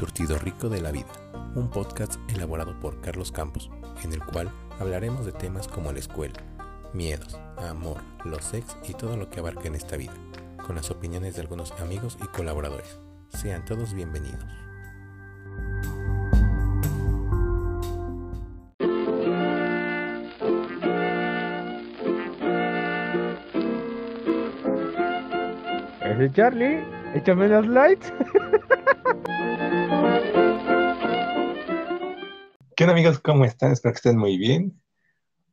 surtido rico de la vida, un podcast elaborado por Carlos Campos, en el cual hablaremos de temas como la escuela, miedos, amor, los sex y todo lo que abarca en esta vida, con las opiniones de algunos amigos y colaboradores. Sean todos bienvenidos. Charlie, échame las lights. ¿Qué onda amigos? ¿Cómo están? Espero que estén muy bien.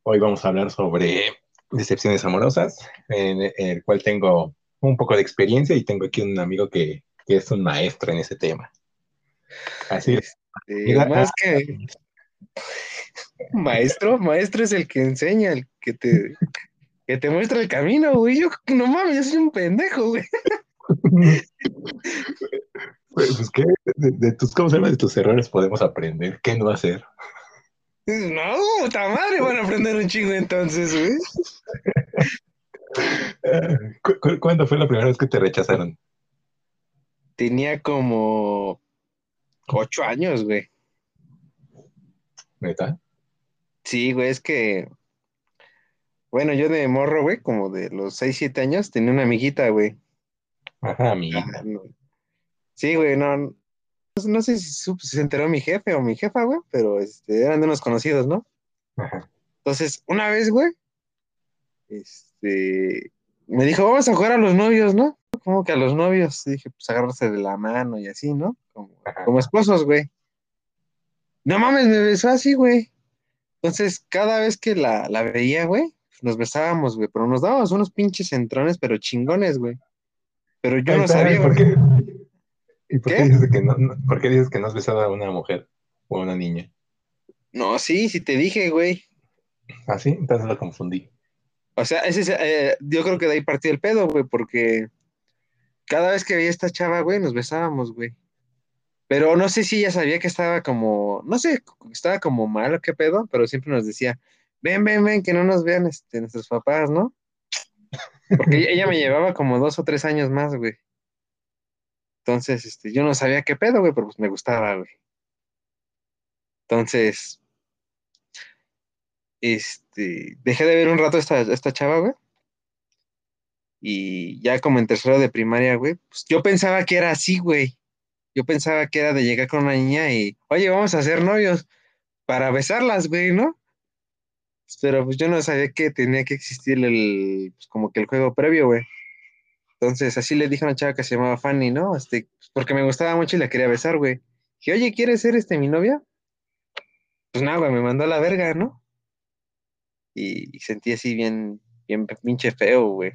Hoy vamos a hablar sobre decepciones amorosas, en el cual tengo un poco de experiencia y tengo aquí un amigo que, que es un maestro en ese tema. Así es. Este, más que maestro, maestro es el que enseña, el que te, que te muestra el camino, güey. Yo, no mames, yo soy un pendejo, güey. Pues, pues ¿qué? De, tus, ¿cómo se llama? De tus errores podemos aprender. ¿Qué no hacer? No, puta madre, van a aprender un chingo entonces, güey. ¿Cuándo fue la primera vez que te rechazaron? Tenía como ocho años, güey. ¿Neta? Sí, güey, es que. Bueno, yo de morro, güey, como de los seis, siete años, tenía una amiguita, güey. Ajá, amiguita. Ah, Sí, güey, no, no sé si se enteró mi jefe o mi jefa, güey, pero este, eran de unos conocidos, ¿no? Ajá. Entonces, una vez, güey, este, me dijo, vamos a jugar a los novios, ¿no? Como que a los novios, dije, pues agarrarse de la mano y así, ¿no? Como, esposos, güey. No mames, me besó así, güey. Entonces, cada vez que la, la veía, güey, nos besábamos, güey, pero nos dábamos unos pinches centrones, pero chingones, güey. Pero yo no sabía. ¿Por qué? ¿Y por qué, dices que no, por qué dices que no has besado a una mujer o a una niña? No, sí, sí te dije, güey. ¿Ah, sí? Entonces lo confundí. O sea, ese, eh, yo creo que de ahí partió el pedo, güey, porque cada vez que veía a esta chava, güey, nos besábamos, güey. Pero no sé si ella sabía que estaba como, no sé, estaba como mal o qué pedo, pero siempre nos decía, ven, ven, ven, que no nos vean este, nuestros papás, ¿no? Porque ella me llevaba como dos o tres años más, güey. Entonces, este, yo no sabía qué pedo, güey, pero pues me gustaba, güey. Entonces, este, dejé de ver un rato esta, esta chava, güey. Y ya como en tercero de primaria, güey, pues yo pensaba que era así, güey. Yo pensaba que era de llegar con una niña y, oye, vamos a ser novios para besarlas, güey, ¿no? Pero pues yo no sabía que tenía que existir el, pues como que el juego previo, güey. Entonces, así le dije a una chava que se llamaba Fanny, ¿no? Este, porque me gustaba mucho y la quería besar, güey. Dije, oye, ¿quieres ser este mi novia? Pues nada, güey, me mandó a la verga, ¿no? Y, sentí así bien, bien pinche feo, güey.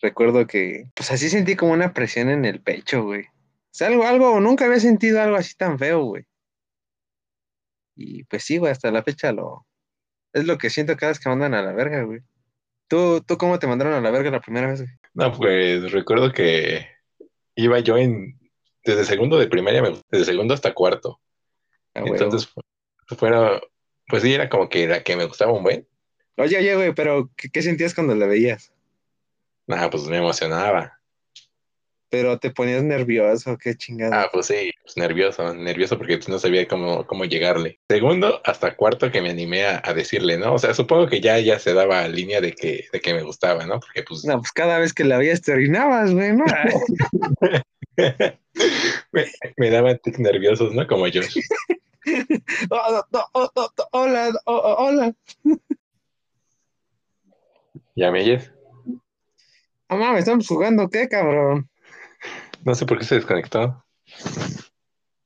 Recuerdo que, pues así sentí como una presión en el pecho, güey. O algo, algo, nunca había sentido algo así tan feo, güey. Y pues sí, güey, hasta la fecha lo, es lo que siento cada vez que mandan a la verga, güey. ¿Tú, ¿Tú cómo te mandaron a la verga la primera vez? No, pues recuerdo que iba yo en, desde segundo de primaria, desde segundo hasta cuarto. Ah, Entonces, fuera, pues sí, era como que la que me gustaba un buen. Oye, oye, güey, pero ¿qué, sentías cuando la veías? Nada, pues me emocionaba. Pero te ponías nervioso, qué chingada. Ah, pues sí, pues nervioso, nervioso porque no sabía cómo, cómo llegarle. Segundo hasta cuarto que me animé a, decirle, ¿no? O sea, supongo que ya, ya se daba línea de que, de que me gustaba, ¿no? Porque pues. No, pues cada vez que la veías te orinabas, güey, ¿no? me, daban tic nerviosos, ¿no? Como yo. hola, hola. ¿Ya me oyes? Ah, mames, estamos jugando, ¿qué, cabrón? No sé por qué se desconectó.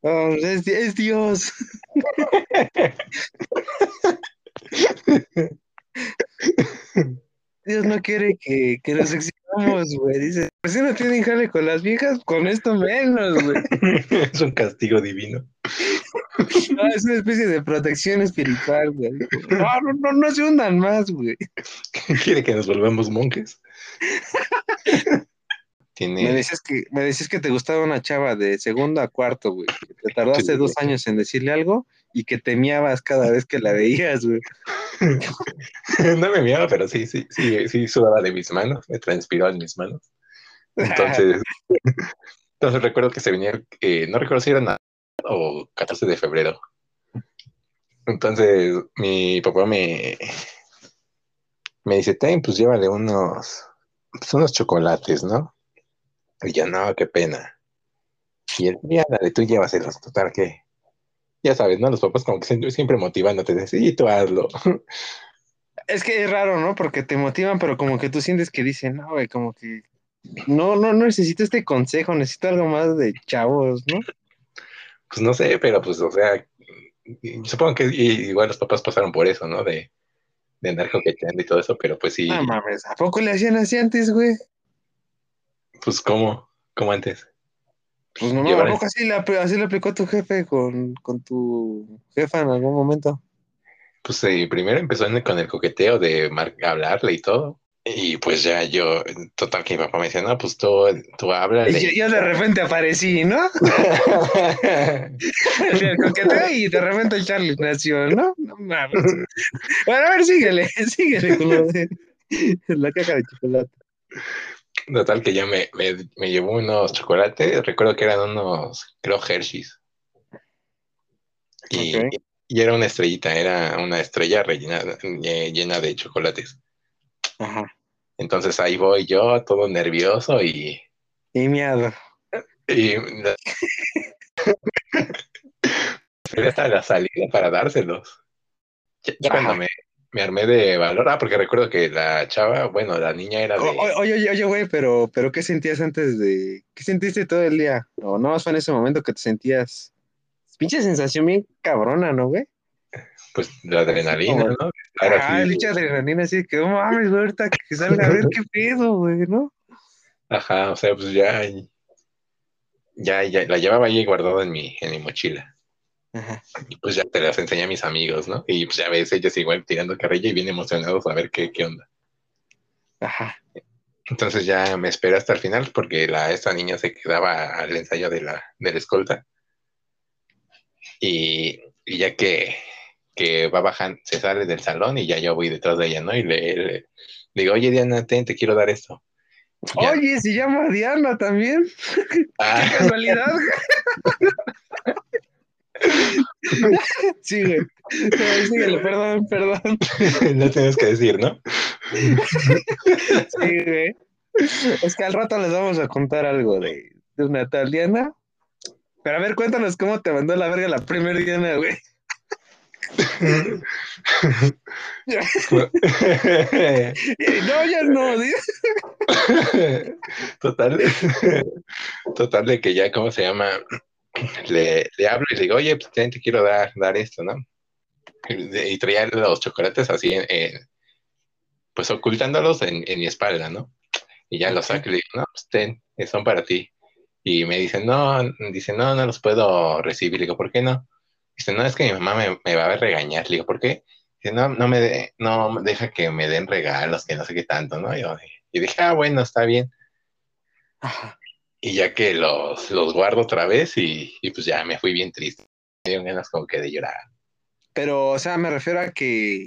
Oh, es, Dios. Dios no quiere que, que nos exhibamos, güey. Dice, pues si no tienen jale con las viejas, con esto menos, güey. es un castigo divino. No, es una especie de protección espiritual, güey. No, no, no, no se hundan más, güey. ¿Quiere que nos volvamos monjes? Me decías que, me decías que te gustaba una chava de segundo a cuarto, güey. te tardaste dos años en decirle algo y que te miabas cada vez que la veías, güey. no me miaba, pero sí, sí, sí, sí sudaba de mis manos, me transpiró en mis manos. Entonces, entonces recuerdo que se venía, eh, no recuerdo si era Navidad o 14 de febrero. Entonces, mi papá me, me dice, ten, pues llévale unos, pues unos chocolates, ¿no? Y yo, no, qué pena. Y él, ya, dale, tú llévaselos, total, que ya sabes, ¿no? Los papás como que siempre, siempre motivándote, de, sí, tú hazlo. Es que es raro, ¿no? Porque te motivan, pero como que tú sientes que dicen, no, güey, como que no, no, no necesito este consejo, necesito algo más de chavos, ¿no? Pues no sé, pero pues, o sea, supongo que igual los papás pasaron por eso, ¿no? De, de andar coqueteando y todo eso, pero pues sí. No mames, ¿a poco le hacían así antes, güey? Pues, ¿cómo? ¿Cómo antes? Pues no, ¿a poco así le, así le aplicó tu jefe con, con tu jefa en algún momento? Pues sí, primero empezó con el coqueteo de hablarle y todo. Y pues ya yo, total que mi papá me decía, no, pues tú, tú háblale. Y yo, de repente aparecí, ¿no? el coqueteo y de repente Charlie nació, ¿no? No mames. Bueno, a ver, síguele, síguele con lo de la caja de chocolate. Total que ya me, me, me, llevó unos chocolates, recuerdo que eran unos, creo, Hershey's. Y, y era una estrellita, era una estrella rellena, eh, llena de chocolates. Ajá. Entonces ahí voy yo, todo nervioso y... Y miedo. Y... hasta la salida para dárselos. Ya, cuando me, me, armé de valor, ah, porque recuerdo que la chava, bueno, la niña era de... oye, oye, oye, güey, pero, pero ¿qué sentías antes de... ¿Qué sentiste todo el día? ¿O no fue en ese momento que te sentías pinche sensación bien cabrona, ¿no, güey? Pues la adrenalina, ¿no? Ah, pinche adrenalina, así que, no mames, güey, ahorita que salga a ver qué pedo, güey, ¿no? Ajá, o sea, pues ya, ya, ya, la llevaba ahí guardada en mi, en mi mochila. Ajá. Y pues ya te las enseñé a mis amigos, ¿no? Y pues ya ves, ellos igual tirando carrilla y bien emocionados a ver qué, qué onda. Ajá. Entonces ya me esperé hasta el final porque la, esta niña se quedaba al ensayo de la, de la escolta. Y, ya que, va bajando, se sale del salón y ya yo voy detrás de ella, ¿no? Y le, digo, oye Diana, te quiero dar esto. Oye, se llama Diana también. Ah. Qué casualidad. Sigue. Síguele, perdón, perdón. No tienes que decir, ¿no? Sí, güey. Es que al rato les vamos a contar algo de, de una tal Diana pero a ver, cuéntanos cómo te mandó la verga la primera Diana, güey. no, ya no, Total, total de que ya, ¿cómo se llama? Le, le hablo y le digo, oye, pues te quiero dar, dar esto, ¿no? Y, traía los chocolates así, pues ocultándolos en, en, mi espalda, ¿no? Y ya los saco y le digo, no, pues ten, son para ti. Y me dicen, no, dice, no, no los puedo recibir. Le digo, ¿por qué no? Dice, no, es que mi mamá me, va a regañar. Le digo, ¿por qué? Dice, no, no me no deja que me den regalos, que no sé qué tanto, ¿no? Y, y dije, ah, bueno, está bien. Y ya que los, los guardo otra vez y, pues ya me fui bien triste. Me dio ganas como que de llorar. Pero, o sea, me refiero a que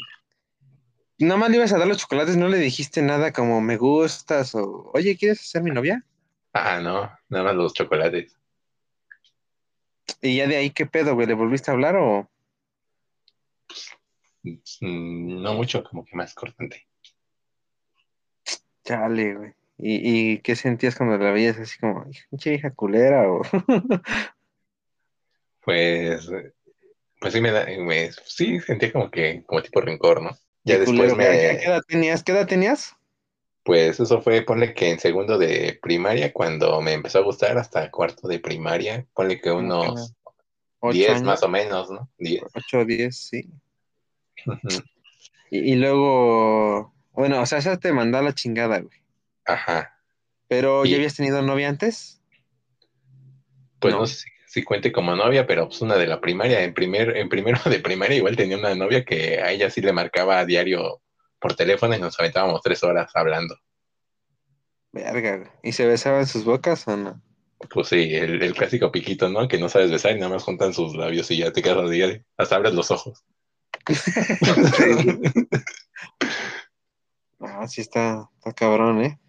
nada más le ibas a dar los chocolates, no le dijiste nada como me gustas o, oye, ¿quieres ser mi novia? Ah, no, nada más los chocolates. ¿Y ya de ahí qué pedo, güey? ¿Le volviste a hablar o...? Mm, no mucho, como que más cortante. Chale, güey. ¿Y, qué sentías cuando la veías así como, pinche hija culera o...? pues, pues sí me da, sí sentía como que, como tipo rencor, ¿no? Ya después me... ¿Qué edad tenías? ¿Qué edad tenías? Pues eso fue, ponle que en segundo de primaria, cuando me empezó a gustar, hasta cuarto de primaria, ponle que unos 10 más o menos, ¿no? 10. 8 o 10, sí. y, luego, bueno, o sea, esa te mandó a la chingada, güey. Ajá. ¿Pero ya habías tenido novia antes? Pues no, sé si, cuente como novia, pero pues una de la primaria, en, primer, en primero de primaria igual tenía una novia que a ella sí le marcaba a diario por teléfono y nos aventábamos tres horas hablando. Verga, ¿y se besaban sus bocas o no? Pues sí, el, clásico piquito, ¿no? Que no sabes besar y nada más juntan sus labios y ya te quedas así, hasta abres los ojos. ah, sí está, está cabrón, ¿eh?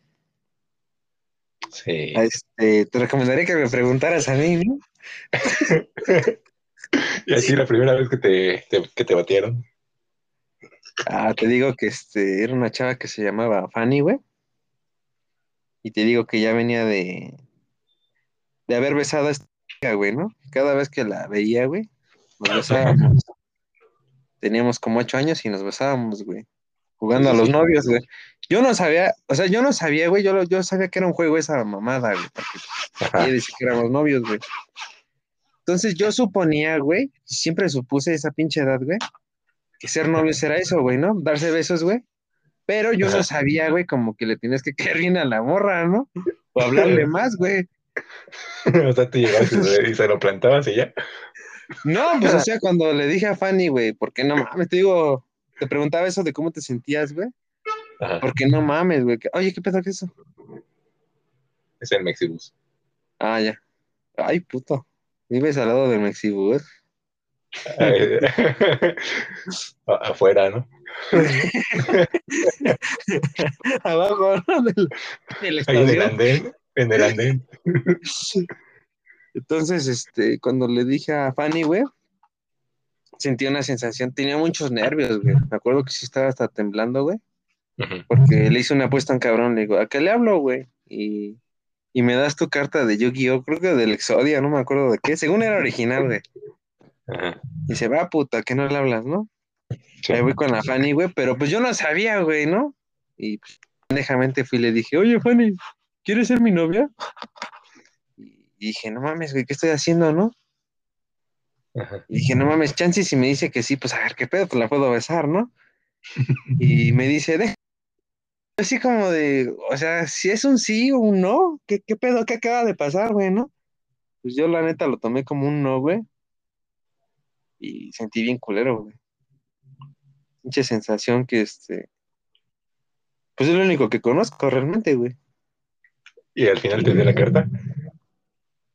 Sí. Este, te recomendaría que me preguntaras a mí, ¿no? y así la primera vez que te, que te batieron. Ah, te digo que este era una chava que se llamaba Fanny, güey. Y te digo que ya venía de, de haber besado a esta chica, güey, ¿no? Cada vez que la veía, güey, nos besábamos. Teníamos como ocho años y nos besábamos, güey. Jugando a los novios, güey. Yo no sabía, o sea, yo no sabía, güey, yo, yo sabía que era un juego esa mamada, güey, porque dice que éramos novios, güey. Entonces yo suponía, güey, siempre supuse esa pinche edad, güey, que ser novios era eso, güey, ¿no? Darse besos, güey. Pero yo no sabía, güey, como que le tienes que caer bien a la morra, ¿no? O hablarle más, güey. o sea, te llegabas y se lo plantabas y ya. No, pues o sea, cuando le dije a Fanny, güey, ¿por qué no mames? Te digo, te preguntaba eso de cómo te sentías, güey. Porque no mames, güey. Oye, ¿qué pedo que es eso? Es el Mexibus. Ah, ya. Ay, puto. Vives al lado del Mexibus. Afuera, ¿no? Abajo, ¿no? Del, en el andén, en el andén. Entonces, este, cuando le dije a Fanny, güey, sentí una sensación, tenía muchos nervios, güey. Me acuerdo que sí estaba hasta temblando, güey. Porque le hice una apuesta a un cabrón, le digo, ¿a qué le hablo, güey? Y, y me das tu carta de Yu-Gi-Oh, creo que del Exodia, no me acuerdo de qué, según era original, güey. Y se va, puta, que no le hablas, ¿no? Ahí voy con la Fanny, güey, pero pues yo no sabía, güey, ¿no? Y pues, pendejamente fui y le dije, oye, Fanny, ¿quieres ser mi novia? Y dije, no mames, güey, ¿qué estoy haciendo, no? Y dije, no mames, chance, si me dice que sí, pues a ver qué pedo, pues la puedo besar, ¿no? y me dice, de así como de, o sea, si es un sí o un no, ¿qué, qué pedo, qué acaba de pasar, güey, no? Pues yo la neta lo tomé como un no, güey y sentí bien culero, güey. Mucha sensación que este. Pues es lo único que conozco realmente, güey. ¿Y al final te dio la carta?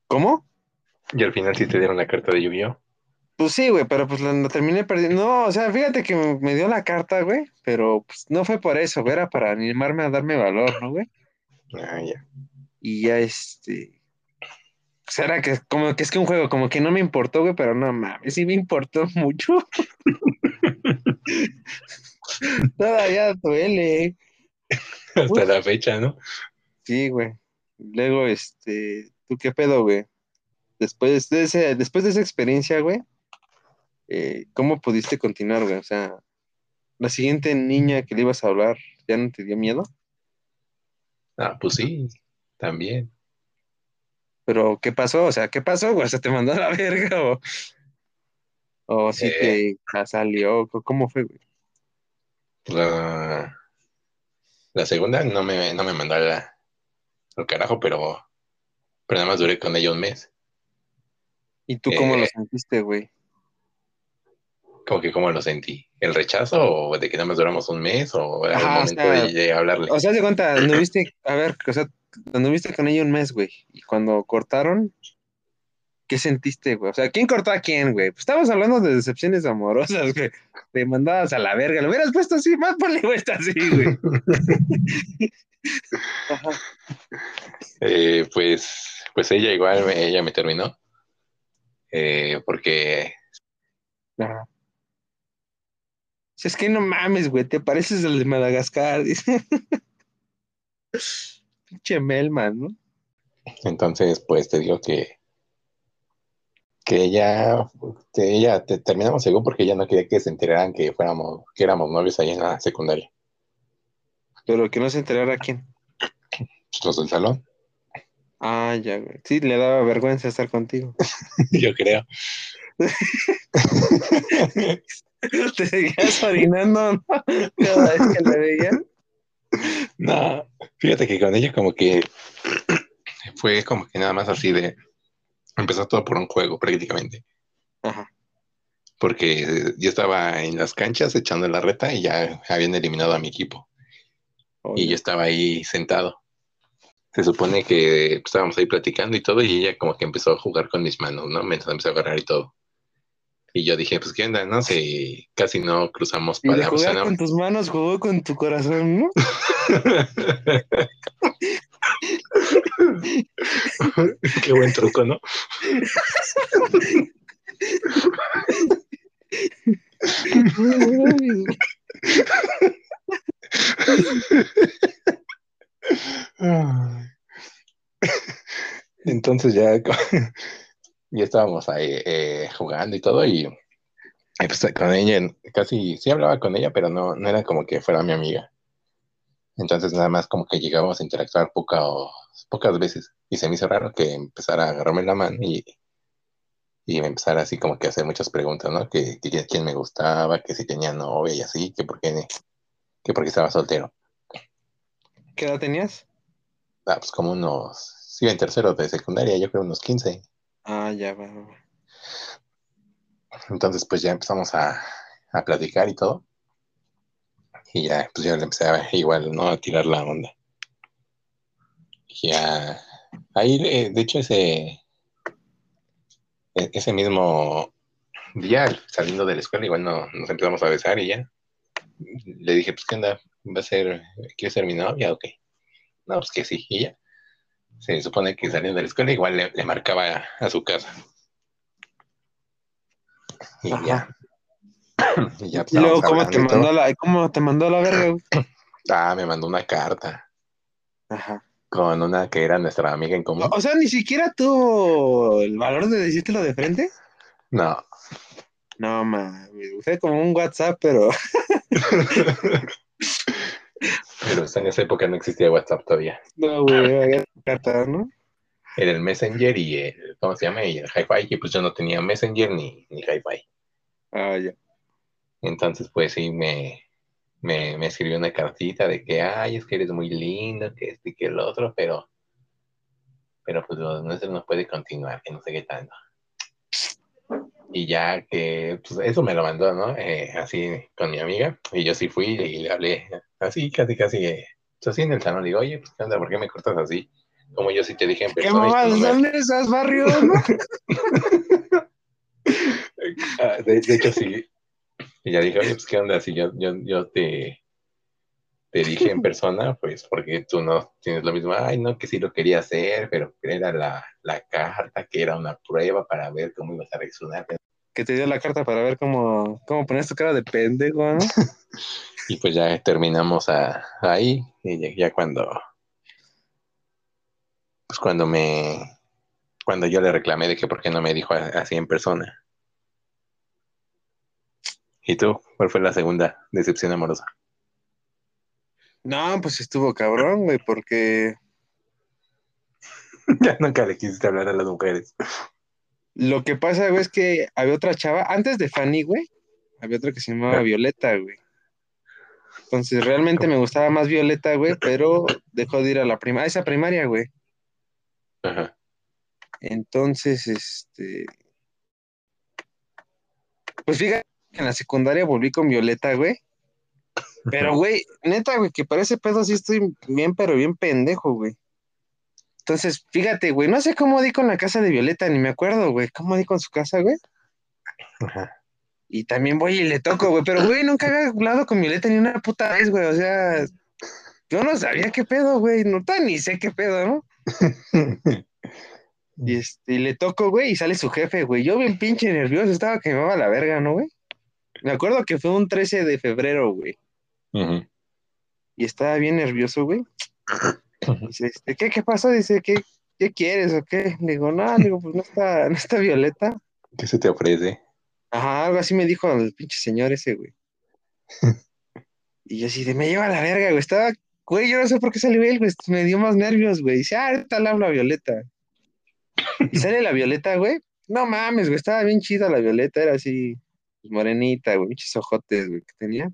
¿Cómo? ¿Y al final sí te dieron la carta de lluvia? Pues sí, güey, pero pues la, terminé perdiendo. No, o sea, fíjate que me, dio la carta, güey, pero pues no fue por eso, güey, era para animarme a darme valor, ¿no, güey? Ah, ya. Y ya este será que como que es que un juego como que no me importó, güey, pero no mames, sí me importó mucho. Todavía duele. Hasta la fecha, ¿no? Sí, güey. Luego, este, ¿tú qué pedo, güey? Después de ese, después de esa experiencia, güey, eh, ¿cómo pudiste continuar, güey? O sea, la siguiente niña que le ibas a hablar, ¿ya no te dio miedo? Ah, pues sí, también. Pero, ¿qué pasó? O sea, ¿qué pasó, güey? ¿Se te mandó a la verga o, o si te eh. salió? ¿Cómo fue, güey? La, la segunda no me, no me mandó al carajo, pero, pero nada más duré con ella un mes. ¿Y tú cómo lo eh. sentiste, güey? ¿Cómo que cómo lo sentí? ¿El rechazo o de que nada más duramos un mes o el momento de hablarle? O sea, de cuenta, ¿no viste? A ver, o sea, viste con ella un mes, güey, y cuando cortaron, ¿qué sentiste, güey? O sea, ¿quién cortó a quién, güey? Pues estábamos hablando de decepciones amorosas, güey. Te mandabas a la verga. Lo hubieras puesto así, más ponle vuelta así, güey. eh, pues, pues ella igual, ella me terminó. Eh, porque... Ajá. Es que no mames, güey, te pareces al de Madagascar, dice. Pinche Melman, ¿no? Entonces, pues te digo que que ella, que ella te, terminamos según porque ella no quería que se enteraran que fuéramos, que éramos novios ahí en la secundaria. Pero que no se enterara quién. Pues los del salón. Ah, ya, güey. Sí, le daba vergüenza estar contigo. Yo creo. Te seguías orinando, ¿no? Cada vez que le veían. No, fíjate que con ella como que fue como que nada más así de... Empezó todo por un juego prácticamente. Ajá. Porque yo estaba en las canchas echando la reta y ya habían eliminado a mi equipo. Y yo estaba ahí sentado. Se supone que estábamos ahí platicando y todo y ella como que empezó a jugar con mis manos, ¿no? Me empezó a agarrar y todo. Y yo dije, pues qué onda, no sé, casi no cruzamos palabras. Y jugar con tus manos jugó con tu corazón, ¿no? Qué buen truco, ¿no? Entonces ya, ya estábamos ahí eh, jugando y todo y, pues con ella, casi sí hablaba con ella, pero no, no era como que fuera mi amiga. Entonces nada más como que llegábamos a interactuar poca pocas veces y se me hizo raro que empezara a agarrarme la mano y, y me empezara así como que a hacer muchas preguntas, ¿no? Que, que quién me gustaba, que si tenía novia y así, que por qué, que por qué estaba soltero. ¿Qué edad tenías? Ah, pues como unos, sí, en tercero de secundaria, yo creo unos 15. Ah, ya va. Entonces pues ya empezamos a, a platicar y todo. Y ya, pues ya le empecé a igual, ¿no? A tirar la onda. Ya, ahí, eh, de hecho, ese, e, ese mismo día, saliendo de la escuela, igual no, nos empezamos a besar y ya. Le dije, pues, ¿qué onda? ¿Va a ser, quiere ser mi novia o qué? No, pues que sí, y ya. Se supone que saliendo de la escuela igual le, marcaba a, su casa. Y ya. y ya luego, ¿cómo te, mandó la, ¿cómo te mandó la verga, Ah, me mandó una carta. Ajá. Con una que era nuestra amiga en común. O sea, ni siquiera tuvo el valor de decírtelo de frente. No. No, mames. Usé como un WhatsApp, pero. pero en esa época no existía WhatsApp todavía. No, güey, había cartas, ¿no? Era el Messenger y el, ¿cómo se llama? Y el Hi-Fi, que pues yo no tenía Messenger ni, ni Hi-Fi. Ah, ya. Entonces, pues sí, me, me, me escribió una cartita de que, ay, es que eres muy lindo, que este y que el otro, pero, pero pues lo nuestro no puede continuar, que no sé qué tanto. Y ya que, pues eso me lo mandó, ¿no? Eh, así con mi amiga, y yo sí fui y le hablé así, casi, casi, eh, pues, así en el salón, digo, oye, pues qué onda, ¿por qué me cortas así? Como yo sí te dije en persona. ¿Qué mamás, ¿dónde esas barrios? Ah, de, de hecho, sí, y ya dije, oye, pues qué onda, si yo, yo, yo te, te dije en persona, pues porque tú no tienes lo mismo, ay, no, que sí lo quería hacer, pero era la, la carta, que era una prueba para ver cómo ibas a reaccionar. Que te dio la carta para ver cómo, cómo pones tu cara de pendejo, ¿no? y pues ya terminamos a, ahí, y ya, cuando, pues cuando me, cuando yo le reclamé de que por qué no me dijo así en persona. ¿Y tú? ¿Cuál fue la segunda decepción amorosa? No, pues estuvo cabrón, güey, porque. ya nunca le quisiste hablar a las mujeres. Lo que pasa, güey, es que había otra chava, antes de Fanny, güey, había otra que se llamaba Violeta, güey. Entonces, realmente me gustaba más Violeta, güey, pero dejó de ir a la primaria, esa primaria, güey. Ajá. Entonces, este. Pues fíjate en la secundaria volví con Violeta, güey. Pero, güey, neta, güey, que para ese pedo sí estoy bien, pero bien pendejo, güey. Entonces, fíjate, güey, no sé cómo di con la casa de Violeta, ni me acuerdo, güey. ¿Cómo di con su casa, güey? Ajá. Y también voy y le toco, güey. Pero, güey, nunca había hablado con Violeta ni una puta vez, güey. O sea, yo no sabía qué pedo, güey. No ni sé qué pedo, ¿no? y, este, y le toco, güey, y sale su jefe, güey. Yo bien pinche nervioso, estaba que me va la verga, ¿no, güey? Me acuerdo que fue un 13 de febrero, güey. Y estaba bien nervioso, güey. Dice, este, ¿qué, ¿qué pasó? Dice, ¿qué, ¿qué quieres o qué? Le digo, no, digo, pues no está, no está Violeta. ¿Qué se te ofrece? Ajá, algo así me dijo el pinche señor ese, güey. y yo así de, me lleva a la verga, güey. Estaba, güey, yo no sé por qué salió él, güey. Me dio más nervios, güey. Dice, ah, ahorita le hablo a Violeta. y sale la Violeta, güey. No mames, güey, estaba bien chida la Violeta, era así, pues, morenita, güey, muchos ojotes, güey, que tenía.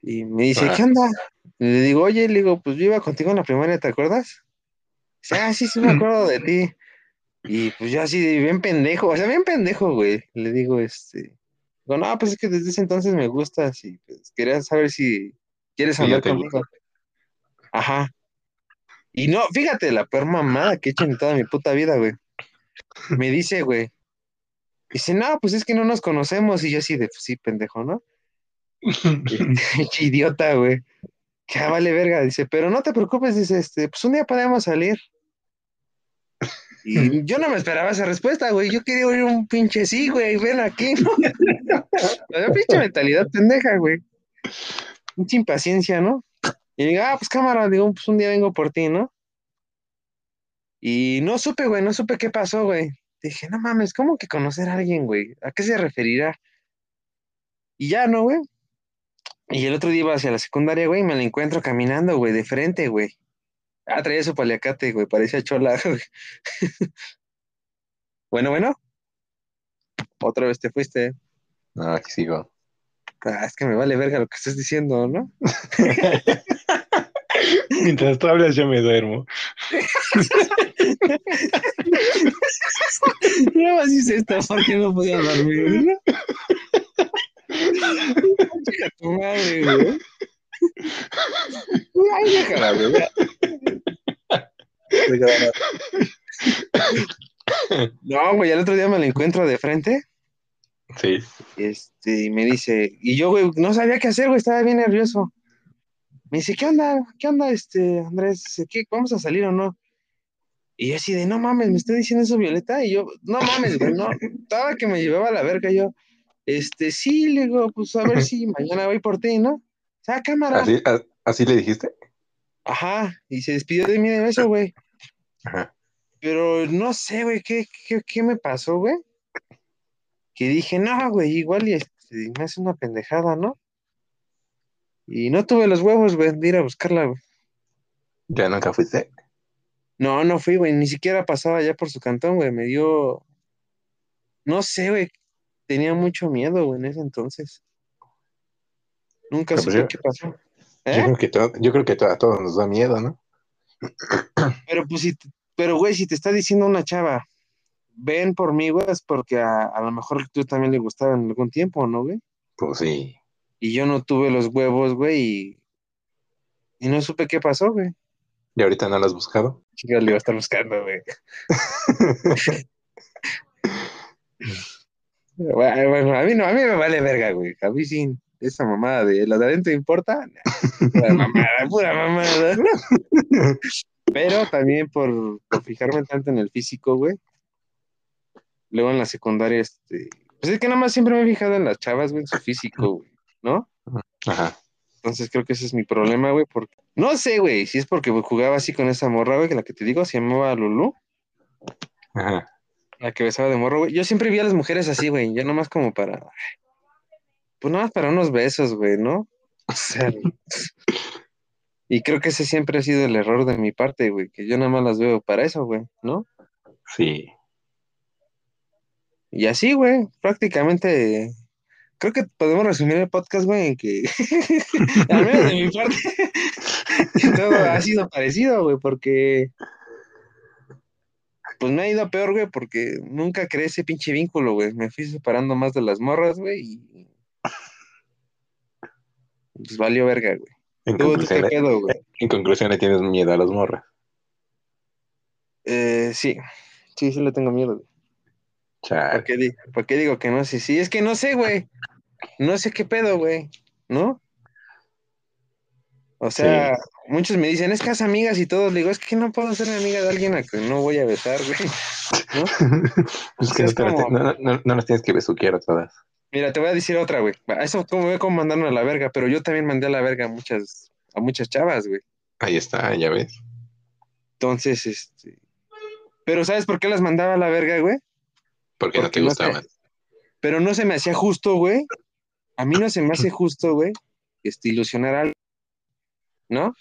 Y me dice, ¿qué onda? Le digo, oye, le digo, pues yo iba contigo en la primaria, ¿te acuerdas? Dice, ah, sí, sí me acuerdo de ti. Y pues yo así, bien pendejo, o sea, bien pendejo, güey. Le digo, este, digo, no, pues es que desde ese entonces me gustas y pues quería saber si quieres hablar conmigo. Ajá. Y no, fíjate, la peor mamada que he hecho en toda mi puta vida, güey. Me dice, güey, Dice, no, pues es que no nos conocemos. Y yo así de, pues sí, pendejo, ¿no? idiota, güey. Ah, vale verga, dice, pero no te preocupes, dice, este, pues un día podemos salir. Y yo no me esperaba esa respuesta, güey. Yo quería oír un pinche sí, güey. Ven aquí, ¿no? La pinche mentalidad pendeja, güey. Mucha impaciencia, ¿no? Y digo, ah, pues cámara, digo, pues un día vengo por ti, ¿no? Y no supe, güey, no supe qué pasó, güey. Dije, no mames, ¿cómo que conocer a alguien, güey? ¿A qué se referirá? Y ya, ¿no, güey? Y el otro día iba hacia la secundaria, güey, y me la encuentro caminando, güey, de frente, güey. Ah, traía su paliacate, güey, parecía chola, güey. bueno, bueno. Otra vez te fuiste. No, aquí sigo. Ah, es que me vale verga lo que estás diciendo, ¿no? Mientras tú hablas, yo me duermo. no más hice esta porque no podía dormir, ¿no? Chica tu madre, güey. Ay, déjala, güey. No, güey, el otro día me la encuentro de frente. Sí. Este, y me dice, y yo, güey, no sabía qué hacer, güey, estaba bien nervioso. Me dice, ¿qué onda? ¿Qué onda, este, Andrés? ¿Qué, ¿Vamos a salir o no? Y yo así de, no mames, me está diciendo eso Violeta. Y yo, no mames, güey, no. Estaba que me llevaba a la verga. Yo, este, sí, le digo, pues a ver si mañana voy por ti, ¿no? O sea, cámara. ¿Así, ¿Así le dijiste? Ajá, y se despidió de mí de eso, güey. Ajá. Pero no sé, güey, ¿qué, qué, qué me pasó, güey? Que dije, no, güey, igual y este, me hace una pendejada, ¿no? Y no tuve los huevos, güey, de ir a buscarla, güey. ¿Ya nunca fuiste? No, no fui, güey, ni siquiera pasaba ya por su cantón, güey, me dio... No sé, güey, tenía mucho miedo, güey, en ese entonces. Nunca pues supe qué pasó. Yo, ¿Eh? creo que yo creo que a todos nos da miedo, ¿no? Pero pues si, pero güey, si te está diciendo una chava, ven por mí, güey, es porque a, a lo mejor tú también le gustaba en algún tiempo, ¿no, güey? Pues sí. Y yo no tuve los huevos, güey, y, y no supe qué pasó, güey. ¿Y ahorita no lo has buscado? Chica, le iba a estar buscando, güey. bueno, a mí no, a mí me vale verga, güey. A mí sí, esa mamada de lo de adentro importa. Pura mamada, pura mamada. Pero también por, por fijarme tanto en el físico, güey. Luego en la secundaria, este. Pues es que nada más siempre me he fijado en las chavas, güey, en su físico, güey. ¿no? Ajá. Entonces creo que ese es mi problema, güey, porque no sé, güey, si es porque jugaba así con esa morra, güey, que la que te digo se llamaba Lulu. Ajá. La que besaba de morro, güey. Yo siempre vi a las mujeres así, güey, yo nomás como para pues nomás para unos besos, güey, ¿no? O sea, y creo que ese siempre ha sido el error de mi parte, güey, que yo nada más las veo para eso, güey, ¿no? Sí. Y así, güey, prácticamente creo que podemos resumir el podcast, güey, en que, al menos de mi parte, todo ha sido parecido, güey, porque, pues me ha ido peor, güey, porque nunca creé ese pinche vínculo, güey. Me fui separando más de las morras, güey, y pues valió verga, güey. En, conclusión, en conclusión, le tienes miedo a las morras. Eh, sí, sí, sí le tengo miedo, güey. ¿Por qué, ¿Por qué, digo que no? Sí, sí, es que no sé, güey no sé qué pedo, güey, ¿no? O sea, muchos me dicen, es que has amigas y todos, digo, es que no puedo ser amiga de alguien a que no voy a besar, güey. ¿No? es que no, no, no, las tienes que besuquear a todas. Mira, te voy a decir otra, güey. Eso como ve como mandarme a la verga, pero yo también mandé a la verga a muchas, a muchas chavas, güey. Ahí está, ya ves. Entonces, este. Pero ¿sabes por qué las mandaba a la verga, güey? Porque, no te gustaban. Pero no se me hacía justo, güey, a mí no se me hace justo, güey, este, ilusionar a alguien, ¿no?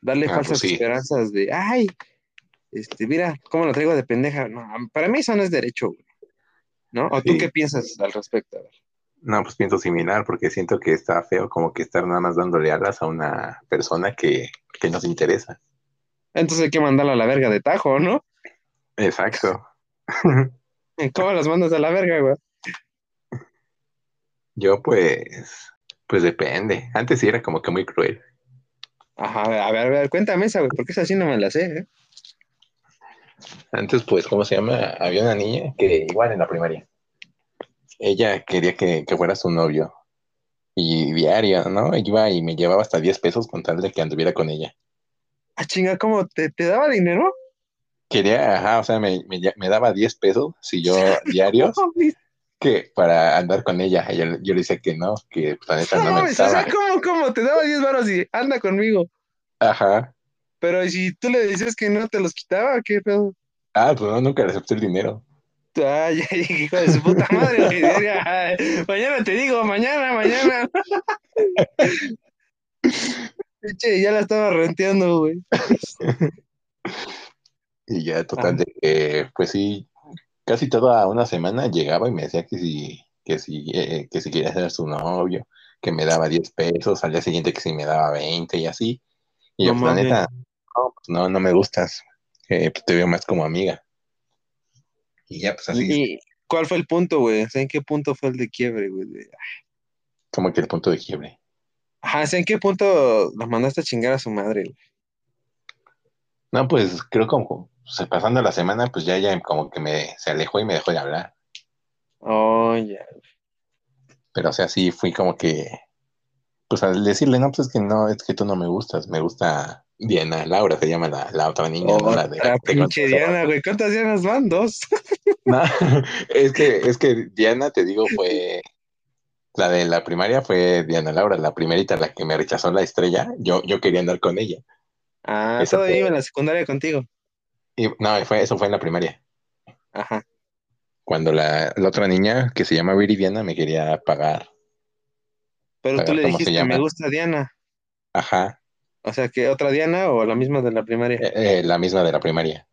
Darle ah, falsas pues esperanzas de, ay, este, mira, ¿cómo lo traigo de pendeja? No, para mí eso no es derecho, güey, ¿no? ¿O tú qué piensas al respecto? No, pues pienso similar, porque siento que está feo como que estar nada más dándole alas a una persona que, que nos interesa. Entonces hay que mandarla a la verga de tajo, ¿no? Exacto. ¿Cómo las mandas a la verga, güey? Yo pues, pues depende. Antes sí era como que muy cruel. Ajá, a ver, a ver, cuéntame esa, güey, porque esa sí no me la sé, ¿eh? Antes, pues, ¿cómo se llama? Había una niña que igual en la primaria. Ella quería que, que fuera su novio. Y diario, ¿no? Iba y me llevaba hasta 10 pesos con tal de que anduviera con ella. Ah, chinga, ¿cómo te, te daba dinero? Quería, ajá, o sea, me, me, me daba 10 pesos si yo diarios que para andar con ella. Yo, yo le decía que no, que pues, la neta no, No me o sea, ¿cómo, cómo? Te daba 10 baros y anda conmigo. Ajá. Pero ¿y si tú le dices que no te los quitaba, ¿qué pedo? Ah, pues no, nunca le acepté el dinero. Ay, ay, hijo de su puta madre, Mañana te digo, mañana, mañana. Che, ya la estaba renteando, güey. Y ya, total, Ah. de pues sí, casi toda una semana llegaba y me decía que si, que si, eh, que si quería ser su novio, que me daba 10 pesos, al día siguiente que si me daba 20 y así. Y yo, No pues, la neta, no, pues, no, no me gustas, eh, pues, te veo más como amiga. Y ya, pues así, ¿Y cuál fue el punto, güey? ¿en qué punto fue el de quiebre, güey? De- como que el punto de quiebre. Ajá, ¿en qué punto los mandaste a chingar a su madre, güey? No, pues creo como, pues, pasando la semana, pues ya, ya como que me, se alejó y me dejó de hablar. Oh, ya. Pero, o sea, sí fui como que, pues al decirle, no, pues es que no, es que tú no me gustas, me gusta Diana Laura, se llama la, la otra niña, ¿no? La de la pinche. Diana, güey. ¿Cuántas Dianas van? ¿Dos? No, es que, es que Diana, te digo, fue, la de la primaria fue Diana Laura, la primerita, la que me rechazó la estrella, yo, yo quería andar con ella. Ah, Esa todavía fue- iba en la secundaria contigo. Y, no, fue, eso fue en la primaria, Ajá. cuando la, la otra niña, que se llama Viridiana, me quería pagar. Pero tú le ¿cómo se dijiste, me gusta Diana. Ajá, O sea, que otra Diana o la misma de la primaria. eh, eh, la misma de la primaria.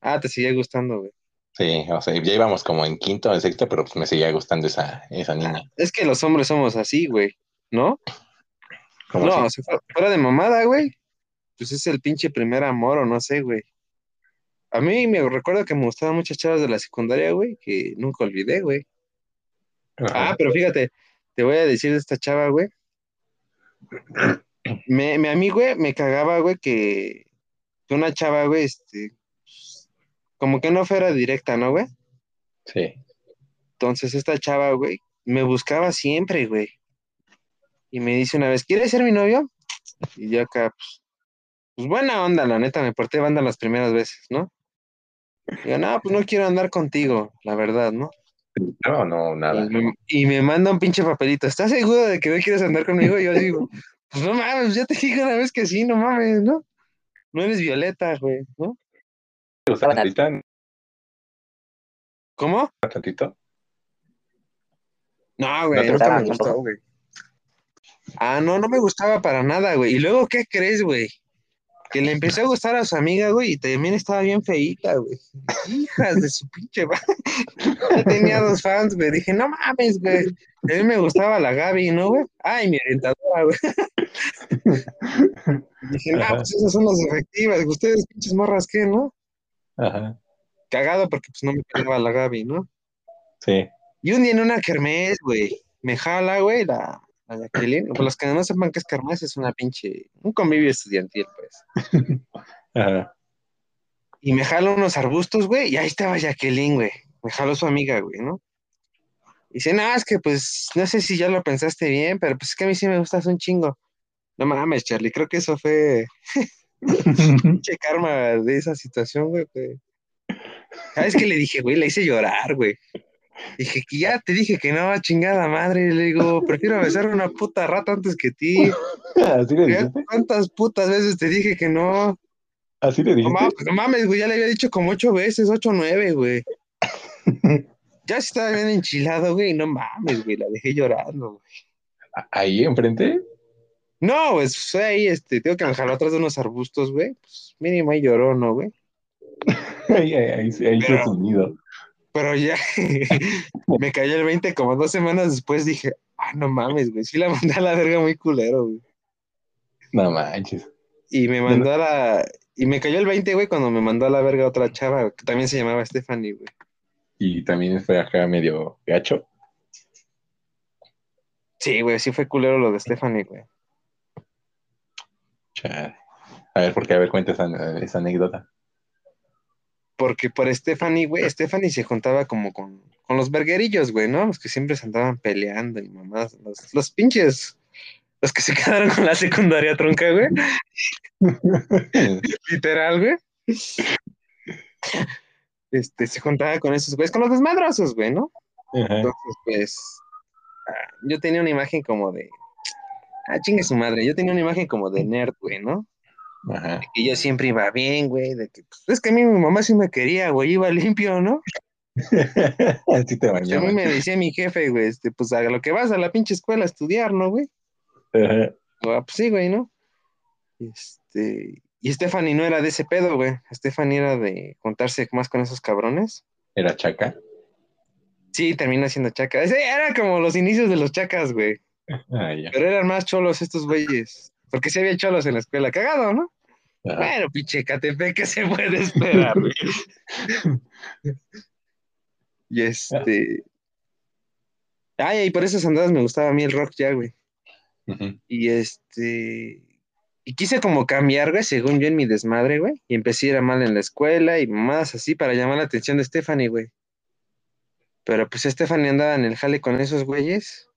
Ah, te sigue gustando, güey. Sí, o sea, ya íbamos como en quinto o en sexto, pero pues me seguía gustando esa, esa niña. Es que los hombres somos así, güey. ¿No? No, o sea, fuera de mamada, güey. Pues es el pinche primer amor o no sé, güey. A mí me recuerdo que me gustaban muchas chavas de la secundaria, güey, que nunca olvidé, güey. Ajá. Ah, pero fíjate, te voy a decir de esta chava, güey. Me, me- a mí, güey, me cagaba, güey, que, que una chava, güey, este, como que no fuera directa, ¿no, güey? Sí. Entonces esta chava, güey, me buscaba siempre, güey. Y me dice una vez, ¿quieres ser mi novio? Y yo acá, pues, pues buena onda, la neta, me porté banda las primeras veces, ¿no? Y yo, no, pues no quiero andar contigo, la verdad, ¿no? No, no, nada. Y me, y me manda un pinche papelito, ¿estás seguro de que no quieres andar conmigo? Y yo digo, pues no mames, ya te dije una vez que sí, no mames, ¿no? No eres Violeta, güey, ¿no? ¿Cómo? tantito? No, ¿No güey, te nunca gustaba me gustó, güey. Ah, no, no me gustaba para nada, güey. Y luego, ¿qué crees, güey? Que le empezó a gustar a su amiga, güey, y también estaba bien feíta, güey. Hijas de su pinche ma- Ya tenía dos fans, güey. Dije, no mames, güey. A mí me gustaba la Gaby, ¿no, güey? Ay, mi orientadora, güey. Dije, no, pues esas son las efectivas. Ustedes, pinches morras, ¿qué, no? Ajá. Cagado porque pues no me quedaba la Gaby, ¿no? Sí. Y un día en una kermés, güey, me jala, güey, la, la Jacqueline. Pues los que no sepan qué es kermés, es una pinche, un convivio estudiantil, pues. Ajá. Y me jala unos arbustos, güey, y ahí estaba Jacqueline, güey. Me jaló su amiga, güey, ¿no? Y dice, no, es que pues, no sé si ya lo pensaste bien, pero pues es que a mí sí me gustas un chingo. No mames, Charlie, creo que eso fue pinche karma de esa situación, güey. güey. ¿Sabes qué le dije, güey? Le hice llorar, güey. Dije que ya te dije que no, chingada madre. Le digo, prefiero besar una puta rata antes que ti. ¿Así le dijiste? ¿Cuántas putas veces te dije que no? ¿Así le dijiste? mames, no mames, güey, ya le había dicho como ocho veces, ocho o nueve, güey. Ya estaba bien enchilado, güey, no mames, güey, la dejé llorando, güey. ¿Ahí enfrente? No, pues fue ahí, este, tengo que me jaló atrás de unos arbustos, güey. Pues mínimo ahí lloró, ¿no, güey? Ahí, ahí, ahí, ahí Pero- su nido. Pero ya me cayó el 20 como dos semanas después dije, ah, no mames, güey, sí la mandé a la verga muy culero, güey. No manches. Y me mandó a la... Y me cayó el 20, güey, cuando me mandó a la verga otra chava, que también se llamaba Stephanie, güey. Y también fue acá medio gacho. Sí, güey, sí fue culero lo de Stephanie, güey. Chale. A ver, porque a ver, cuenta esa, esa anécdota. Porque por Stephanie, güey, Stephanie se juntaba como con, con los verguerillos, güey, ¿no? Los que siempre se andaban peleando y mamás, los, los pinches, los que se quedaron con la secundaria tronca, güey. Literal, güey. Este, se juntaba con esos güeyes, con los desmadrosos, güey, ¿no? Entonces, pues, ah, yo tenía una imagen como de, ah, chingue su madre, yo tenía una imagen como de nerd, güey, ¿no? Ajá. De que yo siempre iba bien, güey, de que, pues, es que a mí mi mamá sí me quería, güey, iba limpio, ¿no? Así te Pues, a mí me decía mi jefe, güey, este, pues a lo que vas a la pinche escuela a estudiar, ¿no, güey? Ajá. Ah, pues sí, güey, ¿no? Este, y Stephanie no era de ese pedo, güey. Stephanie era de juntarse más con esos cabrones. Era chaca. Sí, termina siendo chaca. Ese era como los inicios de los chacas, güey. Ah, ya. Pero eran más cholos estos güeyes. Porque sí había cholos en la escuela. Cagado, ¿no? Bueno, pinche Catepec, ¿qué se puede esperar, y este. Ay, y por esas andadas me gustaba a mí el rock ya, güey. Y este. Y quise como cambiar, güey, según yo en mi desmadre, güey. Y empecé a ir a mal en la escuela y mamadas así para llamar la atención de Stephanie, güey. Pero pues Stephanie andaba en el jale con esos güeyes.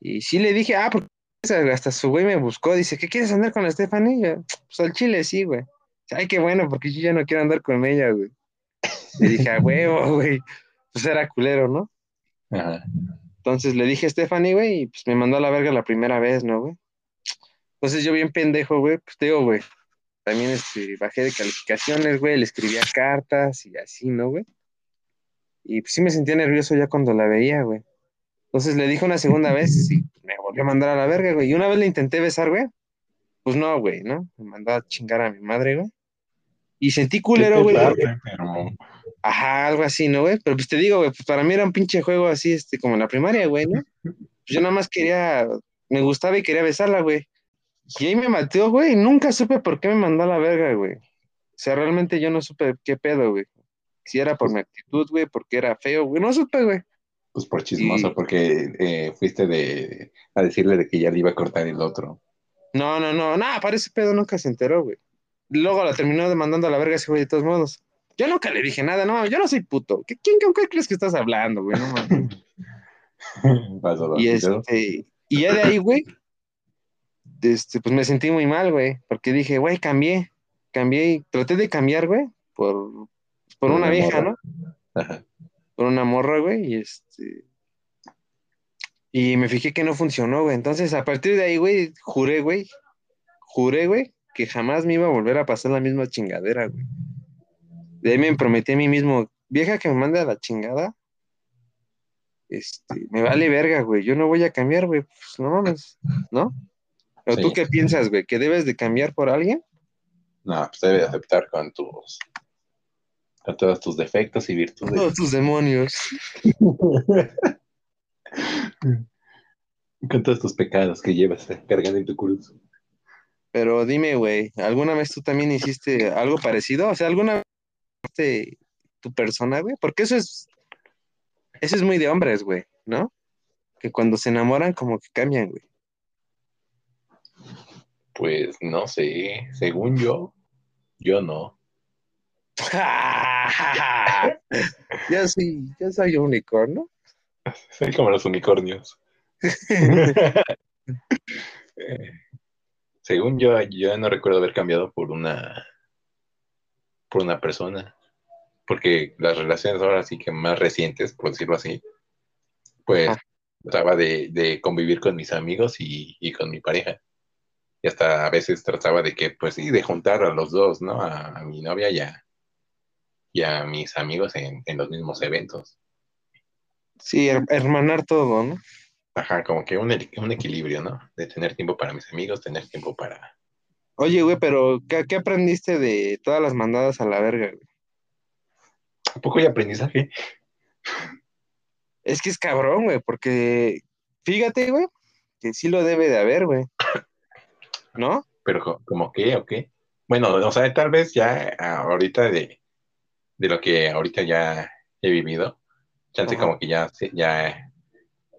Y sí le dije, ah, porque hasta su güey me buscó. Dice, ¿qué quieres andar con la Stephanie? Pues al chile sí, güey. Ay, qué bueno, porque yo ya no quiero andar con ella, güey. Le dije, a huevo, güey. Pues era culero, ¿no? Ajá. Entonces le dije a Stephanie, güey, y pues me mandó a la verga la primera vez, ¿no, güey? Entonces yo bien pendejo, güey, pues te digo, güey, también este, bajé de calificaciones, güey, le escribía cartas y así, ¿no, güey? Y pues sí me sentía nervioso ya cuando la veía, güey. Entonces le dije una segunda vez y me volvió a mandar a la verga, güey. Y una vez le intenté besar, güey. Pues no, güey, ¿no? Me mandó a chingar a mi madre, güey. Y sentí culero, güey. Pero Ajá, algo así, ¿no, güey? Pero pues te digo, güey, pues para mí era un pinche juego así, este, como en la primaria, güey, ¿no? Pues yo nada más quería, me gustaba y quería besarla, güey. Y ahí me mateó, güey, y nunca supe por qué me mandó a la verga, güey. O sea, realmente yo no supe qué pedo, güey. Si era por mi actitud, güey, porque era feo, güey, no supe, güey. Pues por chismoso, Y- porque eh, fuiste de a decirle de que ya le iba a cortar el otro. No, no, no, nada, para ese pedo nunca se enteró, güey. Luego la terminó demandando a la verga ese güey de todos modos. Yo nunca le dije nada, no, yo no soy puto. ¿Qué, ¿Quién, con qué crees que estás hablando, güey? No dar Y este, y ya de ahí, güey, este, pues me sentí muy mal, güey, porque dije, güey, cambié, cambié y traté de cambiar, güey, por, por una vieja. ¿no? Ajá. Por una morra, güey, y este, y me fijé que no funcionó, güey, entonces a partir de ahí, güey, juré, güey, juré, güey, que jamás me iba a volver a pasar la misma chingadera, güey. De ahí me prometí a mí mismo, vieja que me mande a la chingada, este, me vale verga, güey, yo no voy a cambiar, güey, pues no mames, ¿no? ¿O Sí. tú qué piensas, güey? ¿Que debes de cambiar por alguien? No, pues debe de aceptar con tus con todos tus defectos y virtudes. Todos tus demonios. con todos tus pecados que llevas cargando en tu cruz. Pero dime, güey, ¿alguna vez tú también hiciste algo parecido? O sea, ¿alguna vez tu persona, güey? Porque eso es, eso es muy de hombres, güey, ¿no? Que cuando se enamoran como que cambian, güey. Pues no sé, según yo, yo no. yo sí, yo soy un unicornio. Soy como los unicornios. Eh, Según yo, yo no recuerdo haber cambiado por una por una persona. Porque las relaciones ahora sí que más recientes, por decirlo así, pues Ajá. trataba de, de convivir con mis amigos y, y con mi pareja. Y hasta a veces trataba de que, pues sí, de juntar a los dos, ¿no? A, a mi novia y a, y a mis amigos en, en los mismos eventos. Sí, her- hermanar todo, ¿no? Ajá, como que un, un equilibrio, ¿no? De tener tiempo para mis amigos, tener tiempo para... Oye, güey, pero ¿qué, qué aprendiste de todas las mandadas a la verga, güey? Poco de aprendizaje. Es que es cabrón, güey, porque fíjate, güey, que sí lo debe de haber, güey. ¿No? Pero co- como que, ¿o qué? Bueno, o sea, tal vez ya ahorita de, de lo que ahorita ya he vivido, chance Ajá. como que ya, sí- ya,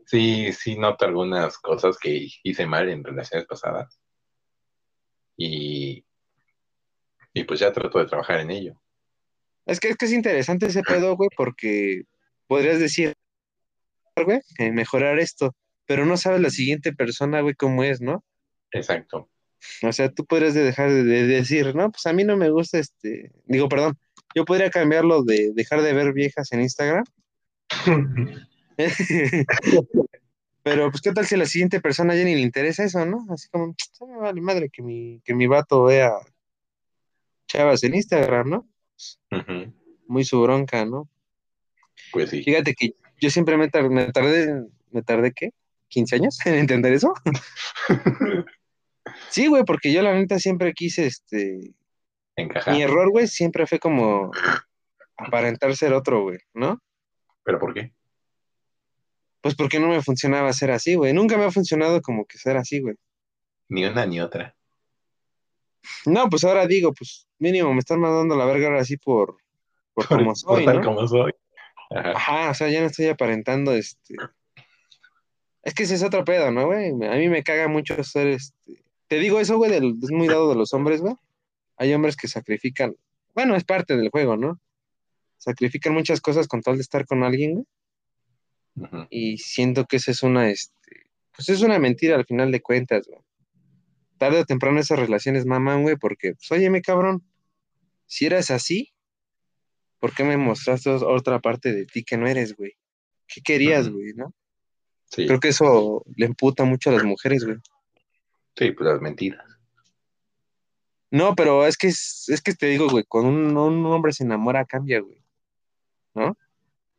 sí, sí noto algunas cosas que hice mal en relaciones pasadas. Y, y pues ya trato de trabajar en ello. Es que, es que es interesante ese pedo, güey, porque podrías decir, güey, mejorar esto, pero no sabes la siguiente persona, güey, cómo es, ¿no? Exacto. O sea, tú podrías de dejar de, de decir, no, pues a mí no me gusta este, digo, perdón, yo podría cambiarlo de dejar de ver viejas en Instagram. Pero, pues, ¿qué tal si a la siguiente persona ya ni le interesa eso, no? Así como, "Se me vale madre que mi, que mi vato vea chavas en Instagram, ¿no? Muy su bronca, ¿no? Pues sí. Fíjate que yo siempre me, tar- me tardé, ¿me tardé qué? ¿15 años en entender eso? Sí, güey, porque yo la neta siempre quise, este, Encajar. mi error, güey, siempre fue como aparentar ser otro, güey, ¿no? ¿Pero por qué? Pues porque no me funcionaba ser así, güey. Nunca me ha funcionado como que ser así, güey. Ni una ni otra. No, pues ahora digo, pues mínimo me están mandando la verga ahora así por, por Por, como por soy, tal ¿no? como soy. Ajá. Ajá, o sea, ya no estoy aparentando, este... Es que ese es otro pedo, ¿no, güey? A mí me caga mucho ser, este... Te digo eso, güey, del- es muy dado de los hombres, güey. Hay hombres que sacrifican, bueno, es parte del juego, ¿no? Sacrifican muchas cosas con tal de estar con alguien, güey. Y siento que esa es una, este... Pues es una mentira al final de cuentas, güey. Tarde o temprano esas relaciones maman, güey, porque, pues, óyeme, cabrón, si eras así, ¿por qué me mostraste otra parte de ti que no eres, güey? ¿Qué querías, güey, no? Sí. Creo que eso le emputa mucho a las mujeres, güey. Sí, pues las mentiras. No, pero es que es, es que te digo, güey, cuando un, un hombre se enamora cambia, güey.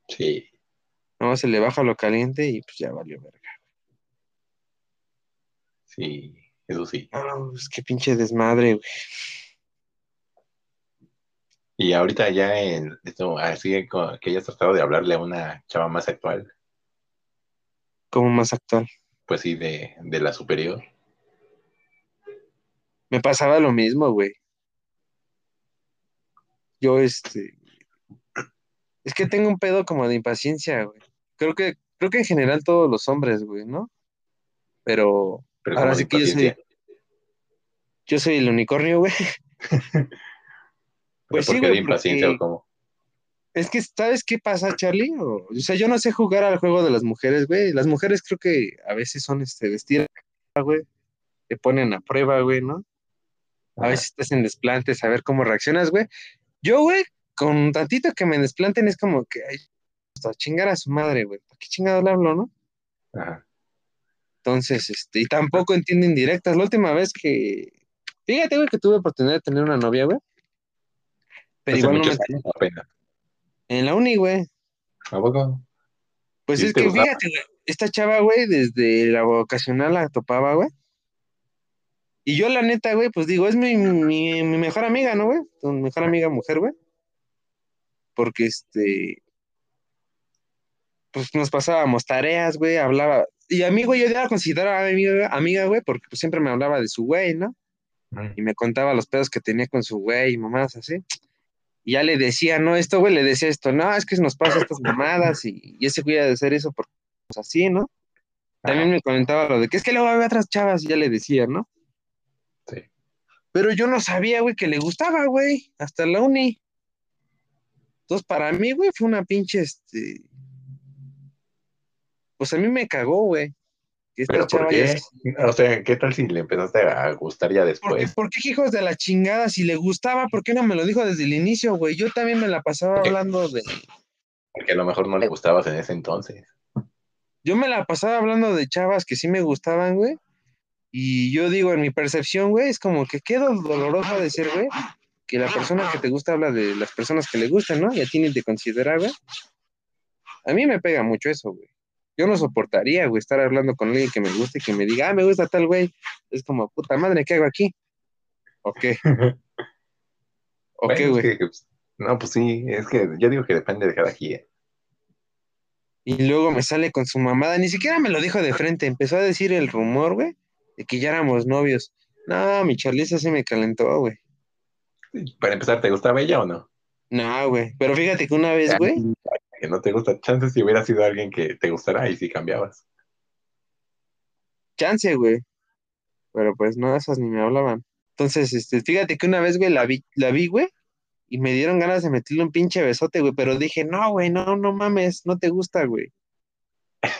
Sí. No, se le baja lo caliente y pues ya valió verga. Sí. Eso sí. No, pues qué pinche desmadre, güey. Y ahorita ya en esto, así que hayas tratado de hablarle a una chava más actual, Como más actual. pues sí, de, de la superior. Me pasaba lo mismo, güey. Yo, este. Es que tengo un pedo como de impaciencia, güey. Creo que, creo que en general todos los hombres, güey, ¿no? Pero Pero ahora sí que yo soy, yo soy el unicornio, güey. Pues ¿Por sí, qué güey, de impaciencia porque- o cómo? Es que, ¿sabes qué pasa, Charlie? O, o sea, yo no sé jugar al juego de las mujeres, güey. Las mujeres creo que a veces son, este, vestidas, güey. Te ponen a prueba, güey, ¿no? A Ajá. veces te hacen desplantes, a ver cómo reaccionas, güey. Yo, güey, con tantito que me desplanten es como que, ay, hasta chingar a su madre, güey. ¿Para qué chingado le hablo, no? Ajá. Entonces, este, y tampoco entienden directas. La última vez que, fíjate, güey, que tuve oportunidad de tener una novia, güey. Pero Hace igual no me... años apenas. En la uni, güey. ¿A poco? Pues ¿Sí es que fíjate, güey, esta chava, güey, desde la vocacional la topaba, güey. Y yo, la neta, güey, pues digo, es mi, mi, mi mejor amiga, ¿no, güey? Tu mejor amiga mujer, güey. Porque, este, pues nos pasábamos tareas, güey, hablaba. Y a mí, güey, yo ya la consideraba amiga, amiga, güey, porque pues, siempre me hablaba de su güey, ¿no? Y me contaba los pedos que tenía con su güey y mamadas así. Y ya le decía, no, esto, güey, le decía esto, no, es que nos pasa estas mamadas y, y ese güey de hacer eso porque pues, así, ¿no? También Ajá. me comentaba lo de que es que luego había otras chavas y ya le decía, ¿no? Pero yo no sabía, güey, que le gustaba, güey, hasta la uni. Entonces, para mí, güey, fue una pinche, este... Pues a mí me cagó, güey. ¿Pero por ya qué? O sea, ¿qué tal si le empezaste a gustar ya ¿Por qué, después? por qué hijos de la chingada? Si le gustaba, ¿por qué no me lo dijo desde el inicio, güey? Yo también me la pasaba hablando de... Porque a lo mejor no le gustabas en ese entonces. Yo me la pasaba hablando de chavas que sí me gustaban, güey. Y yo digo, en mi percepción, güey, es como que qué do- doloroso de ser, güey, que la persona que te gusta habla de las personas que le gustan, ¿no? Y a ti ni te considera, güey. A mí me pega mucho eso, güey. Yo no soportaría, güey, estar hablando con alguien que me guste y que me diga, ah, me gusta tal güey. Es como, puta madre, ¿qué hago aquí? ¿O qué? ¿O qué, güey? pues, no, pues sí, es que yo digo que depende de cada quien. Y luego me sale con su mamada, ni siquiera me lo dijo de frente, empezó a decir el rumor, güey, de que ya éramos novios. No, mi Charliza se me calentó, güey. Para empezar, ¿te gustaba ella o no? No, güey. Pero fíjate que una vez, güey, Que no te gusta. Chances si hubiera sido alguien que te gustara y si cambiabas. chance, güey. Pero pues no, esas ni me hablaban. Entonces, este, fíjate que una vez, güey, la vi, la vi, güey, y me dieron ganas de meterle un pinche besote, güey, pero dije, no, güey, no, no mames, no te gusta, güey.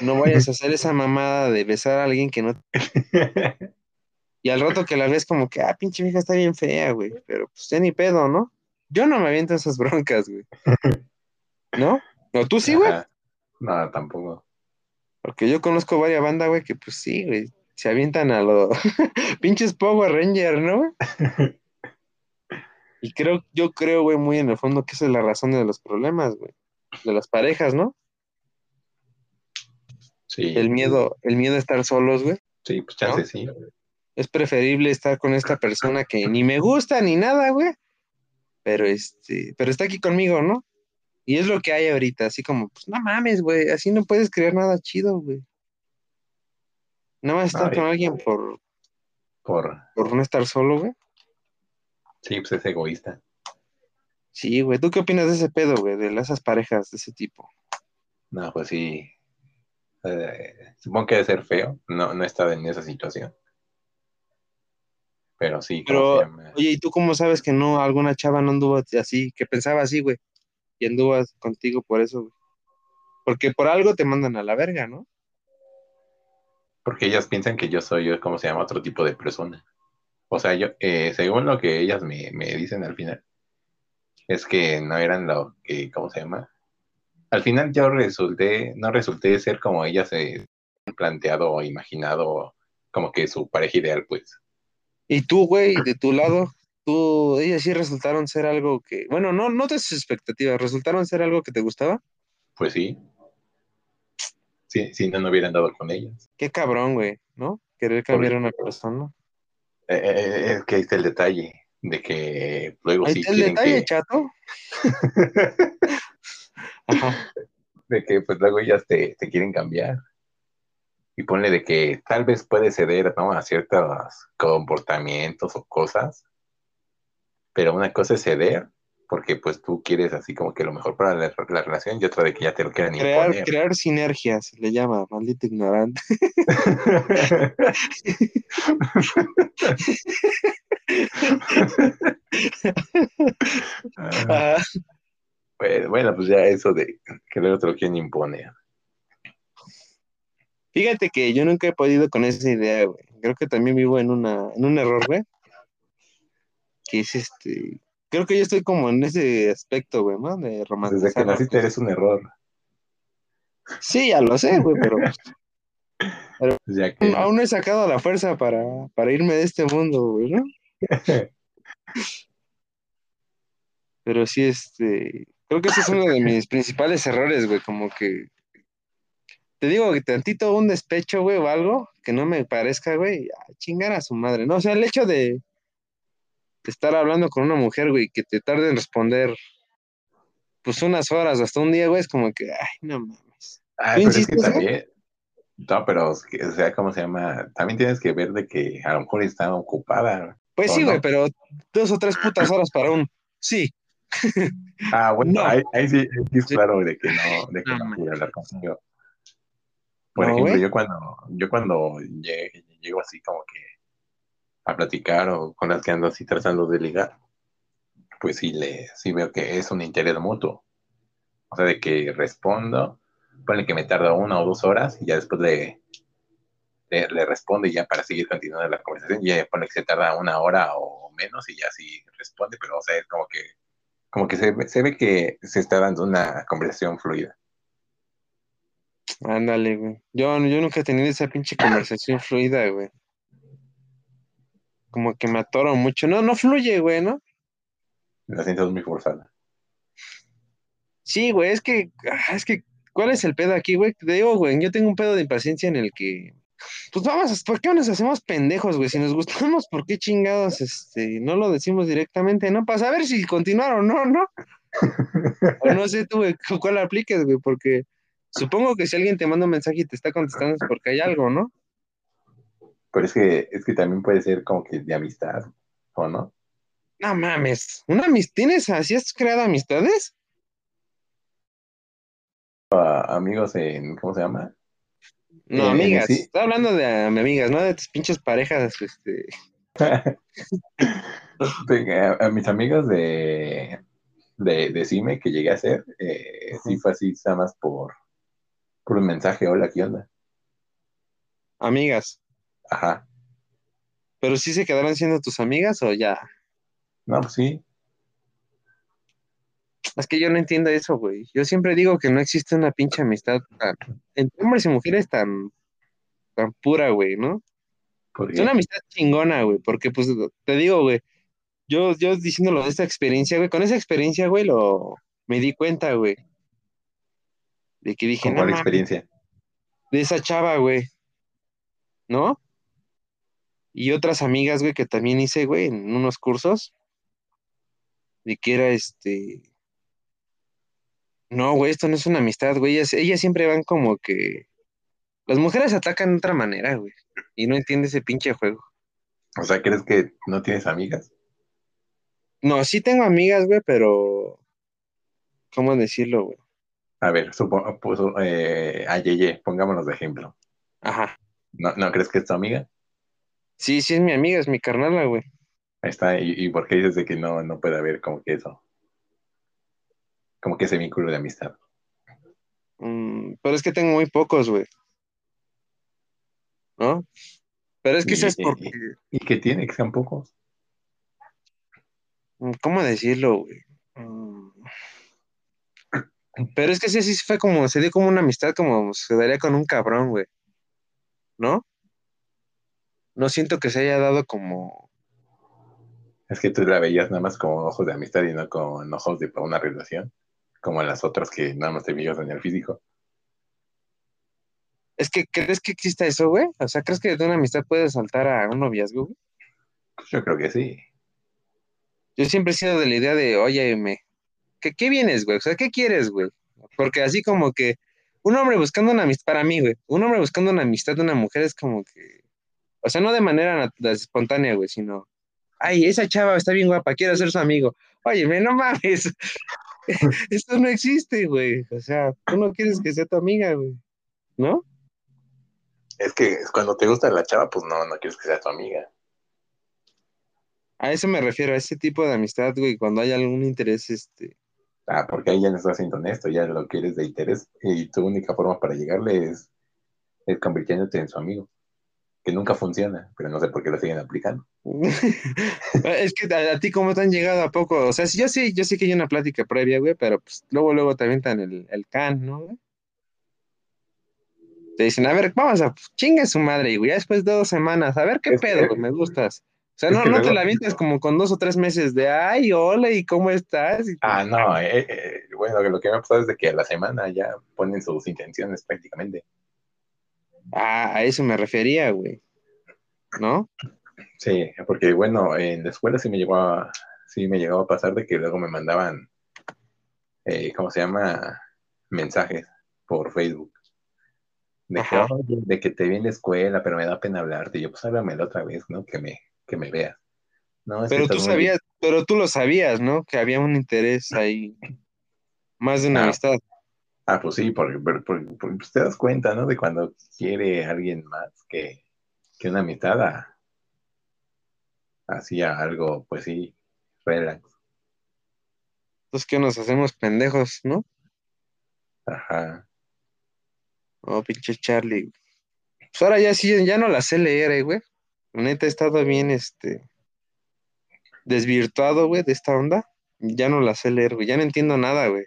No vayas a hacer esa mamada de besar a alguien que no. Y al rato que la ves, como que, ah, pinche vieja está bien fea, güey, pero pues ya ni pedo, ¿no? Yo no me aviento esas broncas, güey. ¿No? ¿No tú sí, güey? No, tampoco. Porque yo conozco varias bandas, güey, que pues sí, güey, se avientan a los pinches Power Ranger, ¿no? y creo, yo creo, güey, muy en el fondo que esa es la razón de los problemas, güey, de las parejas, ¿no? Sí. El miedo, el miedo a estar solos, güey. Sí, pues chance ¿No? sí. Es preferible estar con esta persona que ni me gusta ni nada, güey. Pero este, pero está aquí conmigo, ¿no? Y es lo que hay ahorita, así como, pues no mames, güey, así no puedes crear nada chido, güey. Nada más estar Ay. con alguien por, Por. por no estar solo, güey. Sí, pues es egoísta. Sí, güey. ¿Tú qué opinas de ese pedo, güey? De esas parejas de ese tipo. No, pues sí. Eh, supongo que debe ser feo. No, no he estado en esa situación. Pero sí, ¿cómo Pero? Oye, ¿y tú cómo sabes que no, alguna chava no anduvo así, que pensaba así, güey? Y anduvo contigo por eso, güey. Porque por algo te mandan a la verga, ¿no? Porque ellas piensan que yo soy, ¿cómo se llama? Otro tipo de persona. O sea, yo, eh, según lo que ellas me, me dicen al final, es que no eran lo que, ¿cómo se llama? Al final yo resulté, no resulté ser como ellas se planteado o imaginado como que su pareja ideal, pues. Y tú, güey, de tu lado, tú, ellas sí resultaron ser algo que, bueno, no, no de sus expectativas, resultaron ser algo que te gustaba. Pues sí. Sí, si no, no hubieran dado con ellas. Qué cabrón, güey, ¿no? Querer cambiar a una persona. Eh, eh, es que ahí está el detalle de que luego Ahí sí está el quieren detalle, que, chato. Ajá. de que pues luego ellas te, te quieren cambiar. Y ponle de que tal vez puede ceder, ¿no? A ciertos comportamientos o cosas. Pero una cosa es ceder, porque pues tú quieres así como que lo mejor para la, la relación y otra de que ya te lo quieran Crear, imponer. crear sinergias, le llama, maldito ignorante. Ah, Ah, bueno, bueno, pues ya eso de que luego te lo quieren imponer. Fíjate que yo nunca he podido con esa idea, güey. Creo que también vivo en una, en un error, güey. Que es este. Creo que yo estoy como en ese aspecto, güey, ¿no? De Desde que naciste eres un error. Sí, ya lo sé, güey, pero pues, Ya que aún no he sacado la fuerza para, para irme de este mundo, güey, ¿no? Pero sí, este. Creo que ese es uno de mis principales errores, güey, como que. Te digo que tantito un despecho, güey, o algo que no me parezca, güey, a chingar a su madre, ¿no? O sea, el hecho de, estar hablando con una mujer, güey, que te tarde en responder, pues unas horas, hasta un día, güey, es como que, ay, no mames. Ay, ¿Tú pero es que también, no, pero, o sea, ¿cómo se llama? También tienes que ver de que a lo mejor está ocupada. Pues ¿O sí, no? güey, pero dos o tres putas horas para un sí. Ah, bueno, No. ahí, ahí sí, es claro de que no, de que No, quiere hablar contigo. Por No, ejemplo, yo cuando, yo cuando lle- llego así como que a platicar o con las que ando así tratando de ligar, pues sí le, sí veo que es un interés mutuo. O sea, de que respondo, ponle que me tarda una o dos horas y ya después le, le, le respondo y ya para seguir continuando la conversación, ya pone que se tarda una hora o menos y ya sí responde, pero o sea, es como que, como que se, ve- se ve que se está dando una conversación fluida. Ándale, güey. Yo, yo nunca he tenido esa pinche conversación fluida, güey. Como que me atoro mucho. No, no fluye, güey, ¿no? La siento muy forzada. Sí, güey, es que, ah, es que, ¿cuál es el pedo aquí, güey? Te digo, güey, yo tengo un pedo de impaciencia en el que, pues vamos, ¿por qué nos hacemos pendejos, güey? Si nos gustamos, ¿por qué chingados, este, no lo decimos directamente, ¿no? Para saber si continuar o no, ¿no? O no sé tú, güey, cu- cuál apliques, güey, porque supongo que si alguien te manda un mensaje y te está contestando es porque hay algo, ¿no? Pero es que, es que también puede ser como que de amistad, ¿o no? No mames, ¿una amistad? ¿Tienes así has creado amistades? A- amigos en, ¿cómo se llama? No, Eh, amigas, sí. estoy hablando de ah, amigas, no de tus pinches parejas, este. A, a mis amigos de, de, de CIME que llegué a hacer, eh, sí fue así, nada más por, por un mensaje, hola, ¿qué onda? Amigas. Ajá. ¿Pero sí se quedaron siendo tus amigas o ya? No, pues sí. Es que yo no entiendo eso, güey. Yo siempre digo que no existe una pinche amistad tan, entre hombres y mujeres tan, tan pura, güey, ¿no? ¿Por Es una amistad chingona, güey, porque pues te digo, güey, yo, yo diciéndolo de esta experiencia, güey, con esa experiencia, güey, lo, me di cuenta, güey, de que dije, ¿Con cuál experiencia? de esa chava, güey, ¿no? Y otras amigas, güey, que también hice, güey, en unos cursos, de que era este, no, güey, esto no es una amistad, güey, ellas, ellas siempre van como que, las mujeres atacan de otra manera, güey, y no entiende ese pinche juego. O sea, ¿crees que no tienes amigas? No, sí tengo amigas, güey, pero, ¿cómo decirlo, güey? A ver, supo, puso, eh, a Yeye, pongámonos de ejemplo. Ajá. ¿No, ¿No crees que es tu amiga? Sí, sí es mi amiga, es mi carnala, güey. Ahí está, ¿y, y por qué dices de que no, no puede haber como que eso? Como que ese vínculo de amistad. Mm, pero es que tengo muy pocos, güey. ¿No? Pero es que eso es Y- porque, ¿Y qué tiene? Que sean pocos. mm, ¿cómo decirlo, güey? Mm. Pero es que sí, sí fue como, se dio como una amistad como se daría con un cabrón, güey. ¿No? No siento que se haya dado como, Es que tú la veías nada más con ojos de amistad y no con ojos de para una relación, como las otras que nada más te fijas en el físico. es que, ¿crees que exista eso, güey? O sea, ¿crees que de una amistad puede saltar a un noviazgo, güey? Pues yo creo que sí. Yo siempre he sido de la idea de, oye, me, ¿qué, qué vienes, güey? O sea, ¿qué quieres, güey? Porque así como que un hombre buscando una amistad, para mí, güey, un hombre buscando una amistad de una mujer es como que, o sea, no de manera espontánea, güey, sino, ay, esa chava está bien guapa, quiero ser su amigo. Oye, me, no mames, esto no existe, güey. O sea, tú no quieres que sea tu amiga, güey, ¿no? Es que cuando te gusta la chava, pues no, no quieres que sea tu amiga. A eso me refiero, a ese tipo de amistad, güey, cuando hay algún interés, este, Ah, porque ahí ya no estás siendo honesto, ya lo quieres de interés y tu única forma para llegarle es, es convirtiéndote en su amigo, que nunca funciona, pero no sé por qué lo siguen aplicando. Es que a, a ti cómo te han llegado a poco, o sea, sí, yo sé, yo sé que hay una plática previa, güey, pero pues luego, luego te avientan el, el can, ¿no? güey? Te dicen, a ver, vamos a, pues, chingue su madre, güey, ya después de dos semanas, a ver qué Es pedo, me gustas. O sea, no, no te la avientas como con dos o tres meses de, ay, hola, ¿y cómo estás? Y- Ah, no, eh, eh, bueno, lo que me ha pasado es de que a la semana ya ponen sus intenciones prácticamente. Ah, a eso me refería, güey, ¿no? Sí, porque bueno, en la escuela sí me llegó a, sí me llegó a pasar de que luego me mandaban, eh, ¿cómo se llama? Mensajes por Facebook. De que, Ajá. "Oye, de que te vi en la escuela, pero me da pena hablarte. Y yo, pues háblame otra vez, ¿no? Que me, que me veas. No, Pero tú sabías, pero tú lo sabías, ¿no? Que había un interés ahí, más de una Ah. amistad. Ah, pues sí, porque, porque- porque- pues, te das cuenta, ¿no? De cuando quiere alguien más que, que una amistad a- hacía algo, pues sí, relax. Entonces, ¿qué nos hacemos pendejos, no? Ajá. Oh, pinche Charlie. Pues ahora ya sí, ya no la sé leer, eh, güey. La neta he estado bien, este, desvirtuado, güey, de esta onda. Ya no la sé leer, güey. Ya no entiendo nada, güey.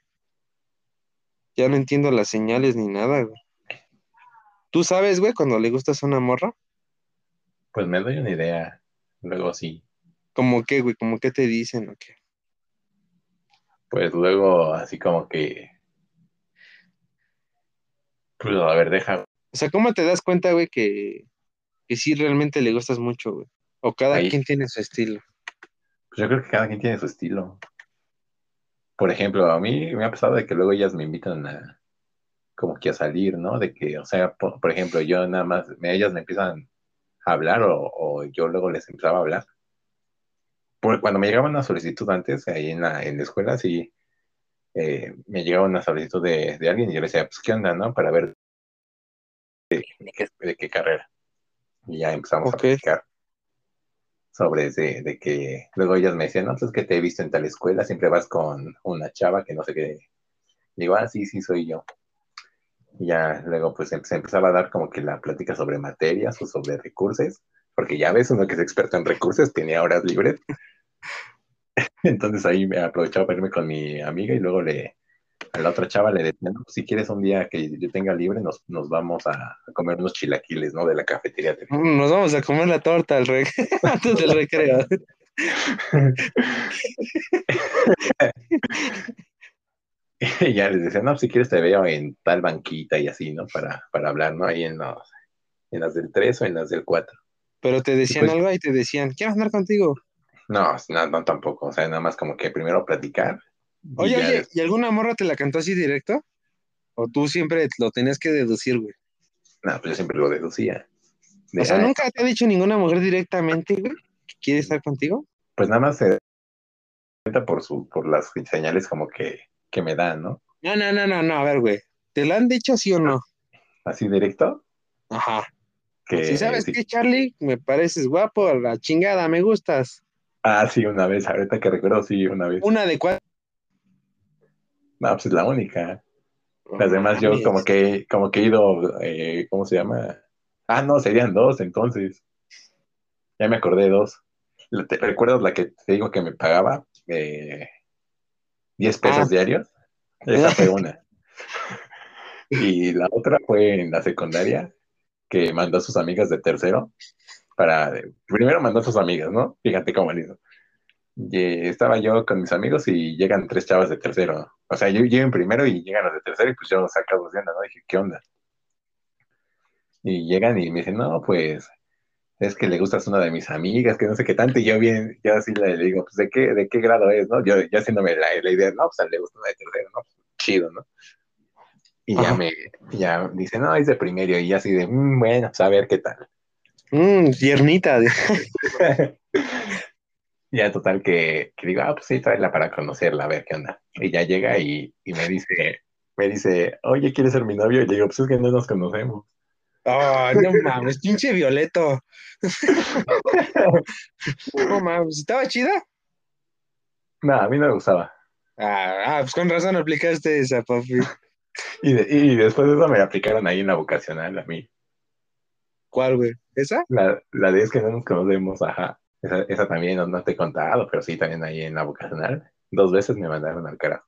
Ya no entiendo las señales ni nada, güey. ¿Tú sabes, güey, cuando le gustas a una morra? Pues me doy una idea. Luego sí. ¿Cómo qué, güey? ¿Cómo qué te dicen o qué? Pues luego así como que. Pues a ver, deja. O sea, ¿cómo te das cuenta, güey, que, que sí realmente le gustas mucho, güey? O cada Ahí. quien tiene su estilo. Pues yo creo que cada quien tiene su estilo. Por ejemplo, a mí me ha pasado de que luego ellas me invitan a como que a salir, ¿no? De que, o sea, por, por ejemplo, yo nada más, me- ellas me empiezan a hablar o, o yo luego les empezaba a hablar. Porque cuando me llegaba una solicitud antes, ahí en la, en la escuela, sí, eh, me llegaba una solicitud de, de alguien y yo le decía, pues, ¿qué onda, no? Para ver de, de qué, de qué carrera. Y ya empezamos a platicar. Sobre de, de que luego ellas me decían, no, pues es que te he visto en tal escuela, siempre vas con una chava que no sé qué. Digo, ah, sí, sí, soy yo. Y ya luego pues em- se empezaba a dar como que la plática sobre materias o sobre recursos, porque ya ves, uno que es experto en recursos tiene horas libres. Entonces ahí me aprovechaba para irme con mi amiga y luego le, a la otra chava le decía, no, si quieres un día que yo tenga libre, nos, nos vamos a, comer unos chilaquiles, ¿no? De la cafetería. Mm, Nos vamos a comer la torta al rec- antes del recreo. Y ya les decía, no, si quieres te veo en tal banquita y así, ¿no? Para, para hablar, ¿no? Ahí en, los, en las del 3 o en las del 4. Pero te decían Pues- algo y te decían, quiero andar contigo. No, no, no tampoco. O sea, nada más como que primero platicar. Oye, oye, ¿y alguna morra te la cantó así directo? ¿O tú siempre lo tenías que deducir, güey? No, pues yo siempre lo deducía. De, O sea, "Ah, ¿nunca te ha dicho ninguna mujer directamente, güey, que quiere estar contigo? Pues nada más se cuenta por, su, por las señales como que, que me dan, ¿no? No, no, no, no, no, a ver, güey. ¿Te la han dicho sí o no? Así directo. Ajá. Que, Si sabes sí. qué, Charlie, me pareces guapo, la chingada, me gustas. Ah, sí, una vez, ahorita que recuerdo, sí, una vez. Una de cuatro. No, pues es la única. Las demás yo como que, como que he ido, eh, ¿cómo se llama? Ah, no, serían dos entonces. Ya me acordé de dos. ¿Te recuerdas la que te digo que me pagaba? Eh, 10 pesos Ah. diarios. Esa fue una. Y la otra fue en la secundaria, que mandó a sus amigas de tercero para... Primero mandó a sus amigas, ¿no? Fíjate cómo le hizo. Y, eh, estaba yo con mis amigos y llegan tres chavas de tercero. O sea, yo llego en primero y llegan los de tercero y pues yo saco de onda, ¿no? Dije, ¿qué onda? Y llegan y me dicen, no, pues es que le gustas a una de mis amigas, que no sé qué tanto. Y yo bien, yo así le digo, pues ¿de qué, de qué grado es, no? Yo, yo haciéndome la, la idea, no, pues le gusta una de tercero, ¿no? Chido, ¿no? Y ya me, ya dice, no, es de primero. Y así de, "Mm, bueno, pues a ver qué tal. Mmm, tiernita. Ya total que, que digo, ah, pues sí, tráela para conocerla, a ver qué onda. Y ya llega y, y me dice, me dice, oye, ¿quieres ser mi novio? Y le digo, pues es que no nos conocemos. Ay, no mames, pinche Violeto. No mames, ¿estaba chida? No, a mí no me gustaba. Ah, ah, pues con razón aplicaste esa, papi. Y, de- y después de eso me aplicaron ahí en la vocacional a mí. ¿Cuál, güey? ¿Esa? La, la de es que no nos conocemos, ajá. Esa, esa también no, no te he contado, pero sí, también ahí en la vocacional. Dos veces me mandaron al carajo.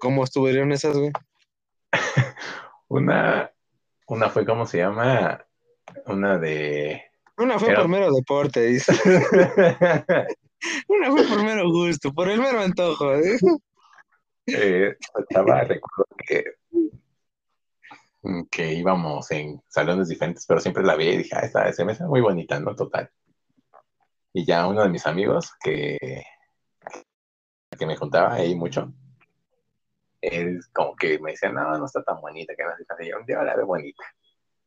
¿Cómo estuvieron esas, güey? Una, una fue, ¿cómo se llama? Una de... Una fue por mero deporte, dice. Una fue por mero gusto, por el mero antojo. ¿eh? eh, estaba, recuerdo que, que íbamos en salones diferentes, pero siempre la vi y dije, ah, esta se me muy bonita, ¿no? Total. Y ya uno de mis amigos que, que me juntaba ahí mucho, él como que me decía, no, no está tan bonita, que no qué". Y yo, un día la veo bonita.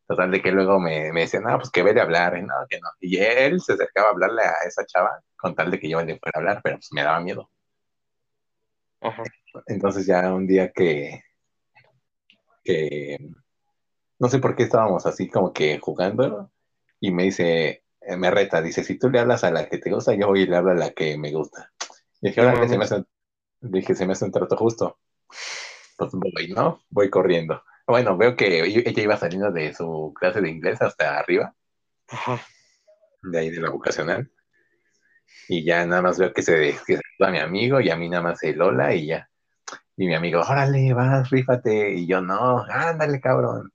Total, de que luego me, me decía, no, pues que ve de hablar, y no, que no. Y él se acercaba a hablarle a esa chava con tal de que yo le fuera a hablar, pero pues me daba miedo. Ajá. Entonces ya un día que, que no sé por qué estábamos así como que jugando y me dice, me reta, dice, si tú le hablas a la que te gusta, yo voy y le hablo a la que me gusta. Y dije, órale, se me hace, dije, se me hace un trato justo. Pues voy, ¿no? Voy corriendo. Bueno, veo que ella iba saliendo de su clase de inglés hasta arriba, Ajá. de ahí de la vocacional. Y ya nada más veo que se que se va mi amigo y a mí nada más el Lola y ya. Y mi amigo, órale, vas, rífate. Y yo, no, ándale, cabrón.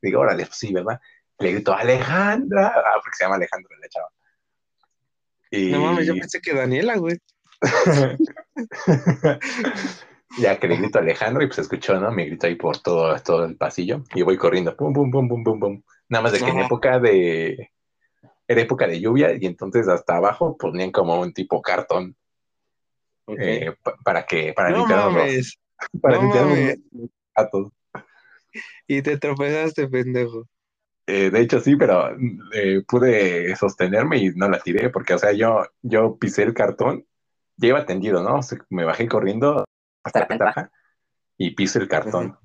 Digo, órale, pues sí, ¿verdad? Le grito, Alejandra. Ah, porque se llama Alejandra la chava. Y No mames, yo pensé que Daniela, güey. ya que le grito a Alejandro y pues escuchó, ¿no? Me grito ahí por todo, todo el pasillo y voy corriendo, pum, pum, pum, pum, pum, pum. Nada más de que en época de... Era época de lluvia y entonces hasta abajo ponían como un tipo cartón Ok. eh, pa- para que, para no los, mames. para no limpiarnos mames. los gatos. Y te tropezaste, pendejo. Eh, de hecho, sí, pero eh, pude sostenerme y no la tiré, porque, o sea, yo, yo pisé el cartón, ya iba tendido, ¿no? O sea, me bajé corriendo hasta la ventaja y piso el cartón.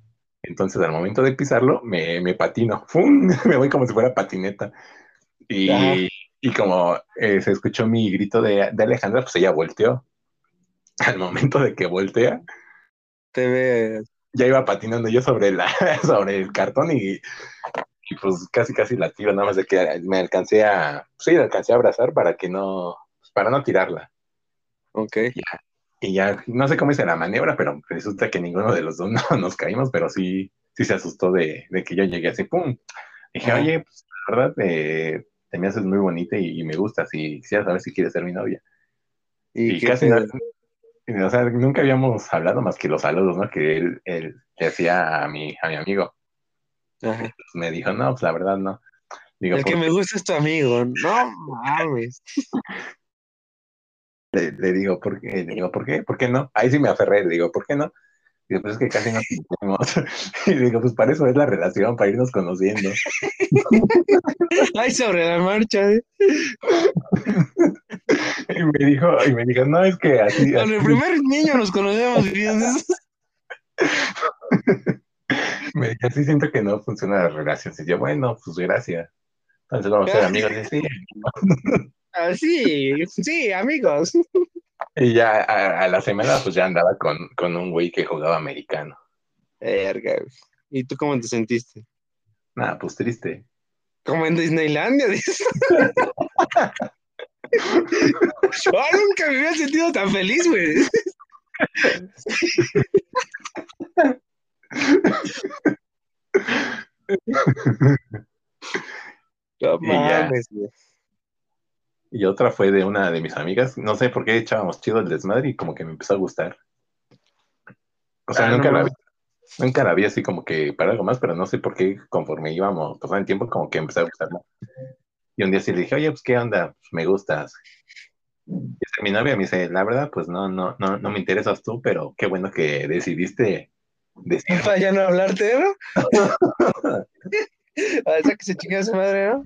Entonces, al momento de pisarlo, me, me patino. ¡Fum! Me voy como si fuera patineta. Y. Y como eh, se escuchó mi grito de, de Alejandra, pues ella volteó. Al momento de que voltea, Te ya iba patinando yo sobre, la, sobre el cartón y, y pues casi casi la tiro, nada más de que me alcancé a, sí, la alcancé a abrazar para que no, para no tirarla. Ok. Y ya, no sé cómo hice la maniobra, pero resulta que ninguno de los dos no, nos caímos, pero sí, sí se asustó de, de que yo llegué así, ¡pum! Dije, oye, pues la verdad, eh, te me haces muy bonita y, y me gustas y quisiera saber si quieres ser mi novia. Y, casi, o sea, nunca habíamos hablado más que los saludos, ¿no? Que él, él le hacía a mi, a mi amigo. Ajá. Pues me dijo, no, pues la verdad no. Digo, El que "¿Por me gusta es tu amigo. No mames. Le, le digo, ¿por qué? Le digo, ¿por qué? ¿Por qué no? Ahí sí me aferré, le digo, ¿por qué no? Digo, pues es que casi no nos conocemos. Y digo, pues para eso es la relación, para irnos conociendo. Ay, sobre la marcha. ¿eh? Y me dijo, y me dijo, no, es que así, Con el así- primer niño nos conocemos bien. Me dijo, así siento que no funciona la relación. Y yo, bueno, pues gracias. Entonces vamos a ser amigos. Y, sí. Ah, sí, sí, amigos. Y ya a, a la semana, pues ya andaba con, con un güey que jugaba americano. Verga. güey. ¿Y tú cómo te sentiste? Nada, pues triste. Como en Disneylandia, dices. Ay, nunca me había sentido tan feliz, güey. No Y mames, otra fue de una de mis amigas. No sé por qué echábamos chido el desmadre y como que me empezó a gustar. O sea, Ah, nunca no la vi. Nunca la vi así como que para algo más, pero no sé por qué conforme íbamos pasando el tiempo como que empecé a gustarla. Y un día sí le dije, oye, pues qué onda, pues me gustas. Y mi novia me dice, la verdad, pues no, no, no, no me interesas tú, pero qué bueno que decidiste decir. Para ya no hablarte, ¿no? A esa que se chinga a su madre, ¿no?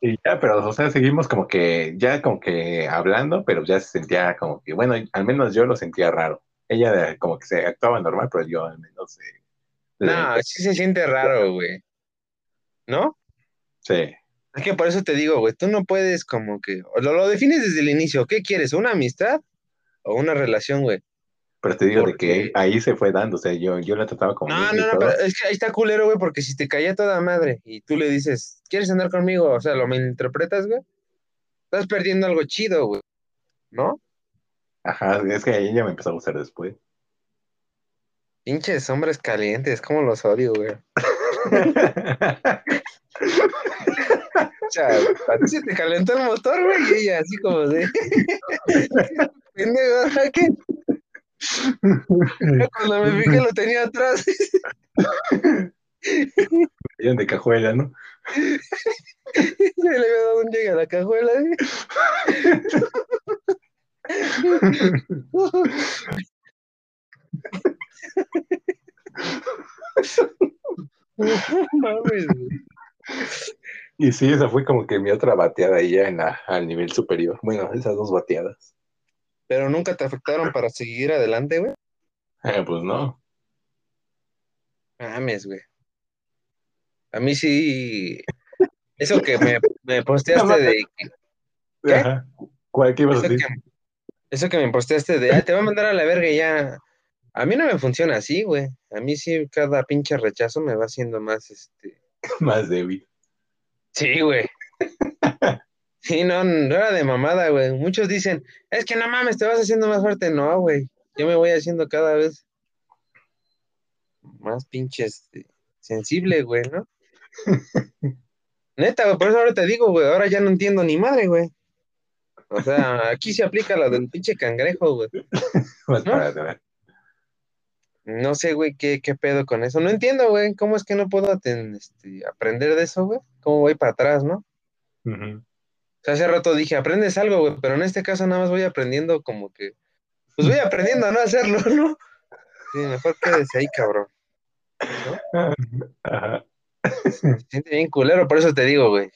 Y ya, pero o sea, seguimos como que, ya como que hablando, pero ya se sentía como que, bueno, al menos yo lo sentía raro. Ella como que se actuaba normal, pero yo al menos eh, No, sí se siente raro, güey. ¿No? sí. Es que por eso te digo, güey, tú no puedes como que, lo, lo defines desde el inicio, ¿qué quieres? ¿Una amistad o una relación, güey? Pero te digo de que ahí se fue dando, o sea, yo, yo la trataba como... No, no, no, pero es que ahí está culero, güey, porque si te caía toda madre y tú le dices, ¿quieres andar conmigo? O sea, lo malinterpretas, güey. Estás perdiendo algo chido, güey. ¿No? Ajá, es que ella me empezó a gustar después. Pinches hombres calientes, cómo los odio, güey. O sea, a ti se te calentó el motor, güey, y ella así como de. Pendejo, ¿a qué? Cuando me fijé lo tenía atrás. De cajuela, ¿no? Ya le había dado un llegue a la cajuela. ¿eh? Mames. Y sí, esa fue como que mi otra bateada ahí ya en la, al nivel superior. Bueno, esas dos bateadas. Pero nunca te afectaron para seguir adelante, güey. Eh, pues no. Mames, güey. A mí sí. Eso que me, me posteaste de. ¿Qué? Ajá. ¿Cuál que ibas a Eso decir? que, eso que me posteaste de. "Ah, te va a mandar a la verga y ya. A mí no me funciona así, güey. A mí sí, cada pinche rechazo me va haciendo más este. Más débil. Sí, güey. Sí, no, no era de mamada, güey. Muchos dicen, es que no mames, te vas haciendo más fuerte. No, güey. Yo me voy haciendo cada vez más pinche este, sensible, güey, ¿no? Neta, güey, por eso ahora te digo, güey, ahora ya no entiendo ni madre, güey. O sea, aquí se aplica la del pinche cangrejo, güey. Más ¿No? No sé, güey, qué, qué pedo con eso. No entiendo, güey, cómo es que no puedo este, aprender de eso, güey. ¿Cómo voy para atrás, no? O sea, hace rato dije, aprendes algo, güey, pero en este caso nada más voy aprendiendo como que, pues voy aprendiendo a no hacerlo, ¿no? Sí, mejor quédese ahí, cabrón. Ajá. Se siente bien culero, por eso te digo, güey.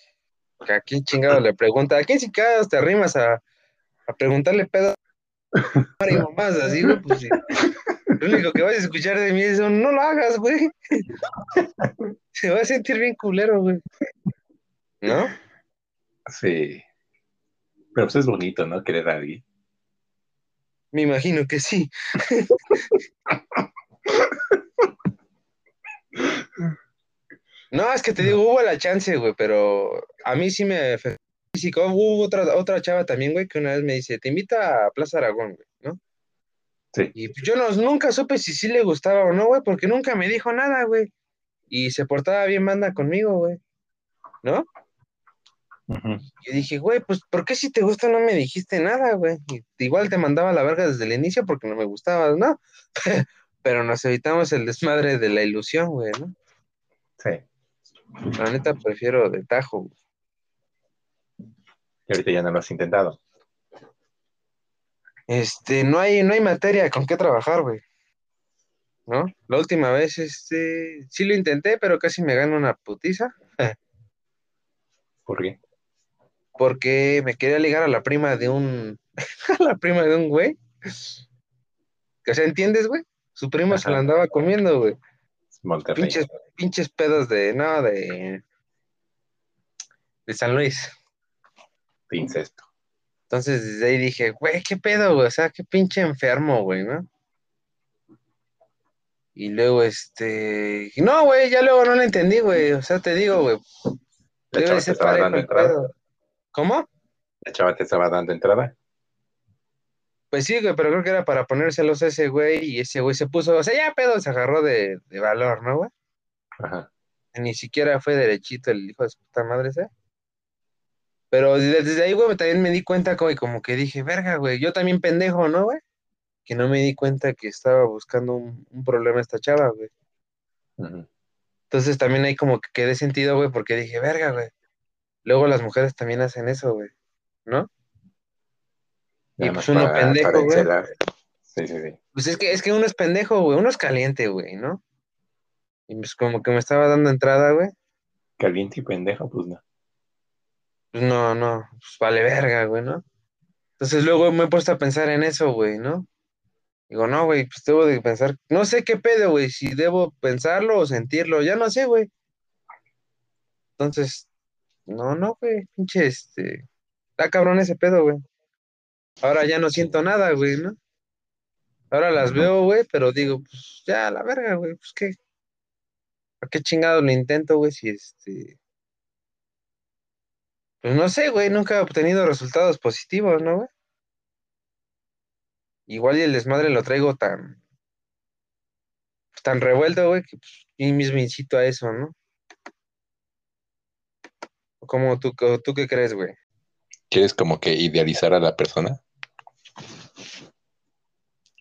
Que a quién chingado le pregunta, ¿a quién si cada te arrimas a, a preguntarle pedo y mamás así, güey? Pues sí. Lo único que vas a escuchar de mí es un, no lo hagas, güey. Se va a sentir bien culero, güey. ¿No? Sí. Pero pues es bonito, ¿no? Querer a alguien. Me imagino que sí. No, es que te digo, hubo la chance, güey, pero a mí sí me físico. Hubo otra, otra chava también, güey, que una vez me dice, te invita a Plaza Aragón, güey, ¿no? Sí. Y pues yo no, nunca supe si sí le gustaba o no, güey, porque nunca me dijo nada, güey. Y se portaba bien banda conmigo, güey. ¿No? Y dije, güey, pues, ¿por qué si te gusta no me dijiste nada, güey? Igual te mandaba a la verga desde el inicio porque no me gustabas, ¿no? Pero nos evitamos el desmadre de la ilusión, güey, ¿no? Sí. La neta prefiero de tajo, güey. Y ahorita ya no lo has intentado. Este, no hay, no hay materia con qué trabajar, güey. ¿No? La última vez, este, sí lo intenté, pero casi me gano una putiza. ¿Por qué? Porque me quería ligar a la prima de un, a la prima de un güey. O sea, ¿entiendes, güey? Su prima se la andaba comiendo, güey. Monterrey. Pinches, pinches pedos de, no, de, de San Luis. de incesto. Entonces, desde ahí dije, güey, qué pedo, güey, o sea, qué pinche enfermo, güey, ¿no? Y luego, este, no, güey, ya luego no lo entendí, güey, o sea, te digo, güey, debe ser parejo el pedo. ¿Cómo? La chava te estaba dando entrada. Pues sí, güey, pero creo que era para ponérselos a ese güey, y ese güey se puso, o sea, ya pedo se agarró de, de valor, ¿no, güey? Ajá. Ni siquiera fue derechito el hijo de su puta madre ese. Pero desde, ahí, güey, también me di cuenta, güey, como que dije, verga, güey, yo también pendejo, ¿no, güey? Que no me di cuenta que estaba buscando un, un problema esta chava, güey. Ujú. Entonces también ahí como que quedé sentido, güey, porque dije, verga, güey. Luego las mujeres también hacen eso, güey, ¿no? Y pues uno para- pendejo, güey. Sí, sí, sí. Pues es que, es que uno es pendejo, güey, uno es caliente, güey, ¿no? Y pues como que me estaba dando entrada, güey. Caliente y pendejo, pues no. Pues no, no, pues vale verga, güey, ¿no? Entonces luego me he puesto a pensar en eso, güey, ¿no? Digo, no, güey, pues debo de pensar, no sé qué pedo, güey, si debo pensarlo o sentirlo, ya no sé, güey. Entonces, no, no, güey, pinche, este, está cabrón ese pedo, güey. Ahora ya no siento nada, güey, ¿no? Ahora las veo, güey, pero digo, pues ya, la verga, güey, pues qué. ¿A qué chingado lo intento, güey? Si este. Pues no sé, güey, nunca he obtenido resultados positivos, ¿no, güey? Igual y el desmadre lo traigo tan. tan revuelto, güey, que pues, yo mismo incito a eso, ¿no? ¿O ¿Cómo tú, qué crees, güey? ¿Quieres como que idealizar a la persona?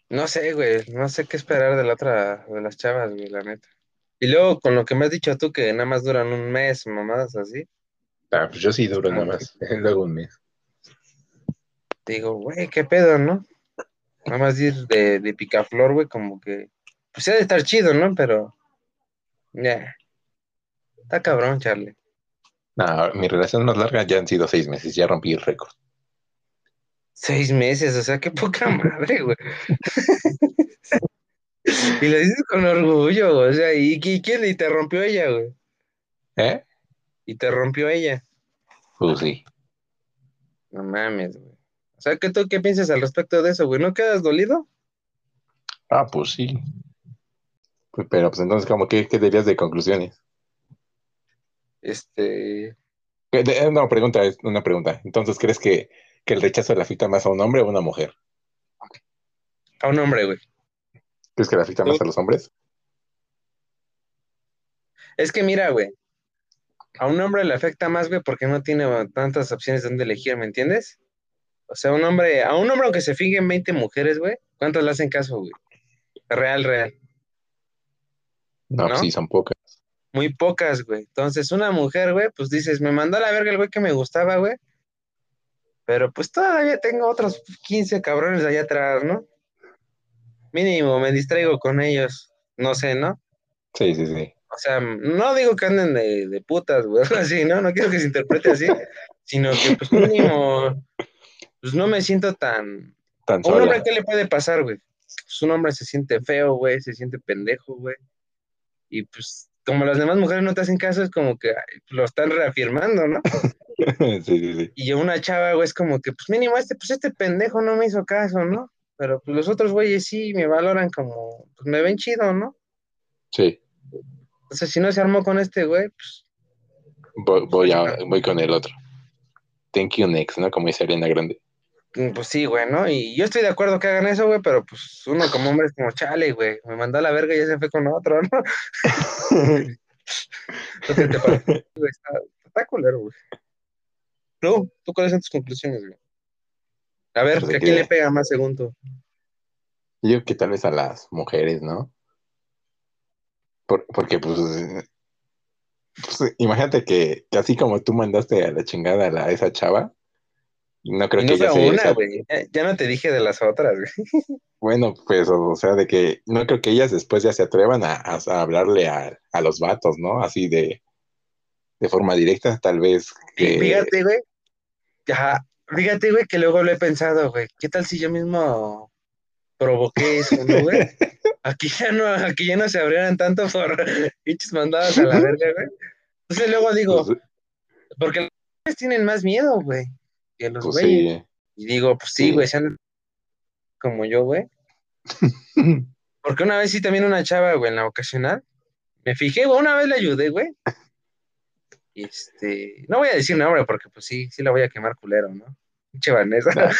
No sé, güey, no sé qué esperar de la otra, de las chavas, güey, la neta. Y luego con lo que me has dicho tú, que nada más duran un mes, mamadas así, Ah, pues yo sí duro nada más. Luego un mes. digo, güey, qué pedo, ¿no? Nada más ir de, de picaflor, güey, como que, pues ha de estar chido, ¿no? Pero, ya, está cabrón, Charlie. No, mi relación más larga ya han sido seis meses. Ya rompí el récord. Seis meses, o sea, qué poca madre, güey. y lo dices con orgullo, güey, o sea, ¿y, y quién? Y te rompió ella, güey. ¿Eh? Y te rompió ella. Pues sí. No mames, güey. O sea, ¿qué tú qué piensas al respecto de eso, güey? ¿No quedas dolido? Ah, pues sí. Pero pues entonces, como que, ¿qué dirías de conclusiones? Este, Eh, de- No, pregunta, es una pregunta. Entonces, ¿crees que, que el rechazo le afecta más a un hombre o a una mujer? a un hombre, güey. ¿Crees que le afecta más a los hombres? Es que mira, güey. A un hombre le afecta más, güey, porque no tiene tantas opciones donde elegir, ¿me entiendes? O sea, un hombre, a un hombre aunque se fije en 20 mujeres, güey, ¿cuántas le hacen caso, güey? Real, real. No, ¿No? sí, son pocas. Muy pocas, güey. Entonces, una mujer, güey, pues dices, me mandó a la verga el güey que me gustaba, güey. Pero pues todavía tengo otros 15 cabrones allá atrás, ¿no? Mínimo, me distraigo con ellos. No sé, ¿no? Sí, sí, sí. O sea, no digo que anden de, de putas, güey, así, ¿no? No quiero que se interprete así, sino que pues mínimo, pues no me siento tan... Tan un hombre. ¿qué le puede pasar, güey? Pues un hombre se siente feo, güey, se siente pendejo, güey. Y pues como las demás mujeres no te hacen caso, es como que ay, lo están reafirmando, ¿no? sí, sí, sí. Y yo una chava, güey, es como que, pues mínimo este, pues este pendejo no me hizo caso, ¿no? Pero pues los otros güeyes sí me valoran como, pues me ven chido, ¿no? Sí. Entonces, si no se armó con este güey, pues Voy, voy, a- voy con el otro. Thank you next, ¿no? Como dice Ariana Grande. Mm, Pues sí, güey, ¿no? Y yo estoy de acuerdo que hagan eso, güey, pero pues uno como hombre es como, chale, güey, me mandó a la verga y ya se fue con otro, ¿no? Que te parece, güey, está, está culero, güey. ¿Tú? ¿Tú cuáles son tus conclusiones, güey? A ver, Pues ¿que de ¿a quién que- le pega más según tú? Yo que tal vez a las mujeres, ¿no? Por- porque, pues, pues, imagínate que, que así como tú mandaste a la chingada a la- a esa chava, no creo que no fue ella se... una, güey. Ya, ya no te dije de las otras, güey. Bueno, pues, o, sea, de que no creo que ellas después ya se atrevan a, a- a hablarle a, a los vatos, ¿no? Así de, de forma directa, tal vez que... fíjate, güey. Ajá, fíjate, güey, que luego lo he pensado, güey. ¿Qué tal si yo mismo provoqué eso, no, güey? Aquí ya no, aquí ya no se abrieran tanto por pinches mandadas a la verga, güey. Entonces luego digo, pues, porque los tienen más miedo, güey, que los pues güeyes. sí. Y digo, pues sí, Sí. güey, sean como yo, güey. Porque una vez sí también una chava, güey, en la vocacional, me fijé, güey, una vez le ayudé, güey. Y este, no voy a decir nombre porque pues sí, sí la voy a quemar culero, ¿no? Pinche Vanessa.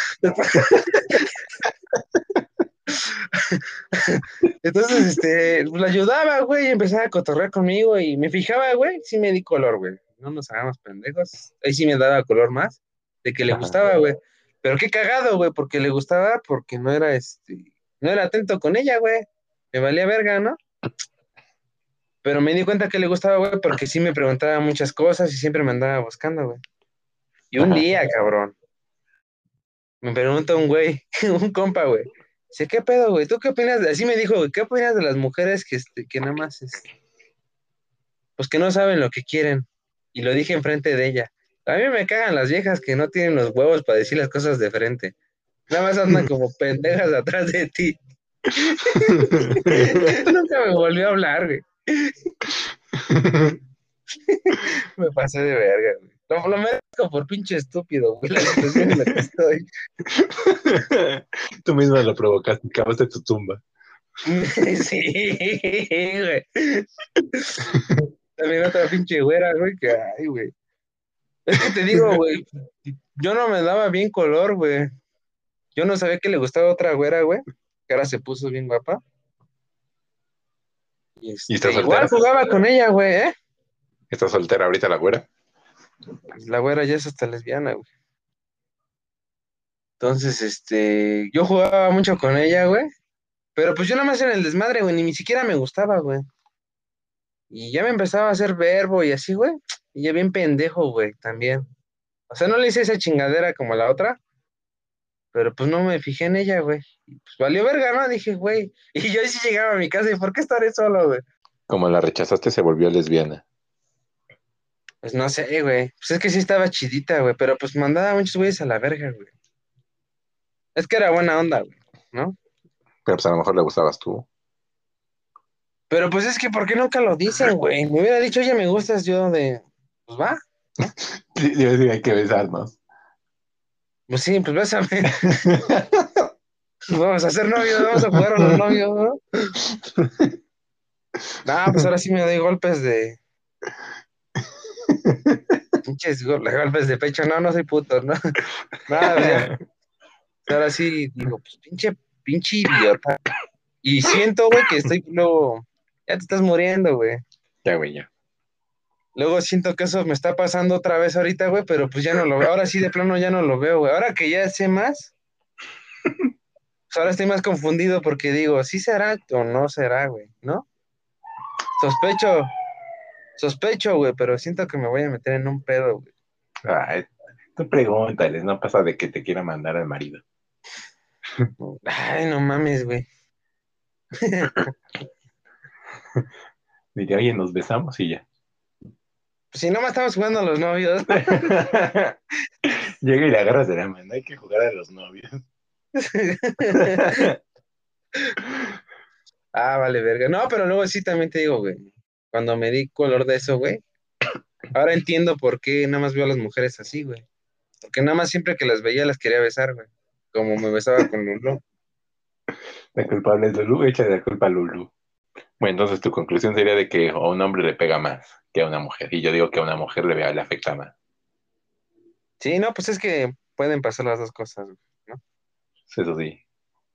Entonces, este, pues, la ayudaba, güey, y empezaba a cotorrear conmigo y me fijaba, güey, sí me di color, güey. No nos hagamos pendejos. Ahí sí me daba color más de que le gustaba, güey. Pero qué cagado, güey, porque le gustaba porque no era, este, no era atento con ella, güey. Me valía verga, ¿no? Pero me di cuenta que le gustaba, güey, porque sí me preguntaba muchas cosas y siempre me andaba buscando, güey. Y un día, cabrón, me pregunta un güey, un compa, güey. Dice, ¿qué pedo, güey? ¿Tú qué opinas? de-?" Así me dijo, güey, ¿qué opinas de las mujeres que, este, que nada más, este, pues que no saben lo que quieren? Y lo dije enfrente de ella. A mí me cagan las viejas que no tienen los huevos para decir las cosas de frente. Nada más andan como pendejas atrás de ti. Nunca me volvió a hablar, güey. Me pasé de verga, güey. Lo, lo merezco por pinche estúpido, güey, la situación en la que estoy. Tú misma lo provocaste, cavaste tu tumba. Sí, güey. También otra pinche güera, güey, que ay, güey. Es que te digo, güey, yo no me daba bien color, güey. Yo no sabía que le gustaba otra güera, güey, que ahora se puso bien guapa. Y, este, ¿Y está igual jugaba con ella, güey, ¿eh? ¿Estás soltera ahorita la güera? Pues la güera ya es hasta lesbiana, güey. Entonces, este, yo jugaba mucho con ella, güey. Pero pues yo nada más en el desmadre, güey, ni siquiera me gustaba, güey. Y ya me empezaba a hacer verbo y así, güey. Y ya bien pendejo, güey, también. O sea, no le hice esa chingadera como la otra. Pero pues no me fijé en ella, güey. Y pues valió verga, ¿no? Dije, güey. Y yo sí llegaba a mi casa y ¿por qué estaré solo, güey? Como la rechazaste, se volvió lesbiana. Pues no sé, güey. Pues es que sí estaba chidita, güey. Pero pues mandaba a muchos güeyes a la verga, güey. Es que era buena onda, güey. ¿No? Pero pues a lo mejor le gustabas tú. Pero pues es que, ¿por qué nunca lo dicen, güey? Me hubiera dicho, oye, me gustas yo de. Pues va. Yo decía, hay que besarnos. Pues sí, pues bésame. Vamos a ser novios, vamos a jugar a los novios, ¿no? No, pues ahora sí me doy golpes de. Pinches gol- golpes de pecho. No, no soy puto, ¿no? Nada, ya. Ahora sí digo, pues pinche, pinche idiota. Y siento, güey, que estoy luego. Ya te estás muriendo, güey. Ya, güey, ya. Luego siento que eso me está pasando otra vez ahorita, güey, pero pues ya no lo veo. Ahora sí, de plano ya no lo veo, güey. Ahora que ya sé más, pues ahora estoy más confundido porque digo, ¿sí será o no será, güey? ¿No? Sospecho, sospecho, güey, pero siento que me voy a meter en un pedo, güey. Ay, tú pregúntales, no pasa de que te quiera mandar al marido. Ay, no mames, güey. Diría, oye, nos besamos y ya. Si no me estamos jugando a los novios. Llega y le agarras de la mano, hay que jugar a los novios. Ah, vale, verga. No, pero luego sí también te digo, güey. cuando me di color de eso, güey. Ahora entiendo por qué nada más veo a las mujeres así, güey. Porque nada más siempre que las veía las quería besar, güey. Como me besaba con Lulu. La culpable es Lulu, echa la culpa a Lulu. Bueno, entonces tu conclusión sería de que a un hombre le pega más que a una mujer. Y yo digo que a una mujer le, le afecta más. Sí, no, pues es que pueden pasar las dos cosas, ¿no? Eso sí.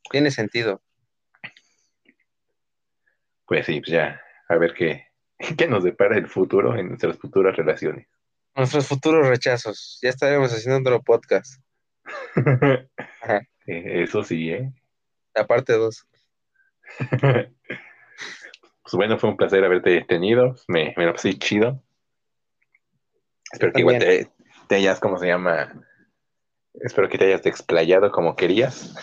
Tiene sentido. Pues sí, pues ya. A ver qué, qué nos depara el futuro en nuestras futuras relaciones. Nuestros futuros rechazos. Ya estaremos haciendo otro podcast. Eh, Eso sí, ¿eh? La parte 2. Pues bueno, fue un placer haberte tenido. Me, me lo pasé chido. Espero que igual te, te hayas, ¿cómo se llama? Espero que te hayas explayado como querías.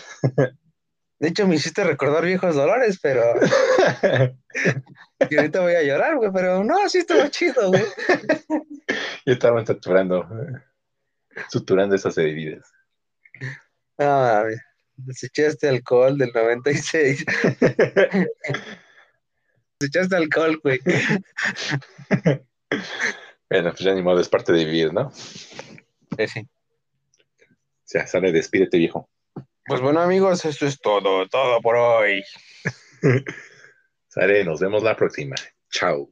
De hecho, me hiciste recordar viejos dolores, pero. y ahorita voy a llorar, güey, pero no, sí estuvo chido, güey. Yo estaba suturando, suturando esas heridas. Mames. Desechaste alcohol del 96. Desechaste alcohol, güey. Bueno, pues ya ni modo, es parte de vivir, ¿no? Sí, sí. O sea, sale, despídete, viejo. Pues bueno, amigos, esto es todo, todo por hoy. Sale, nos vemos la próxima. Chao.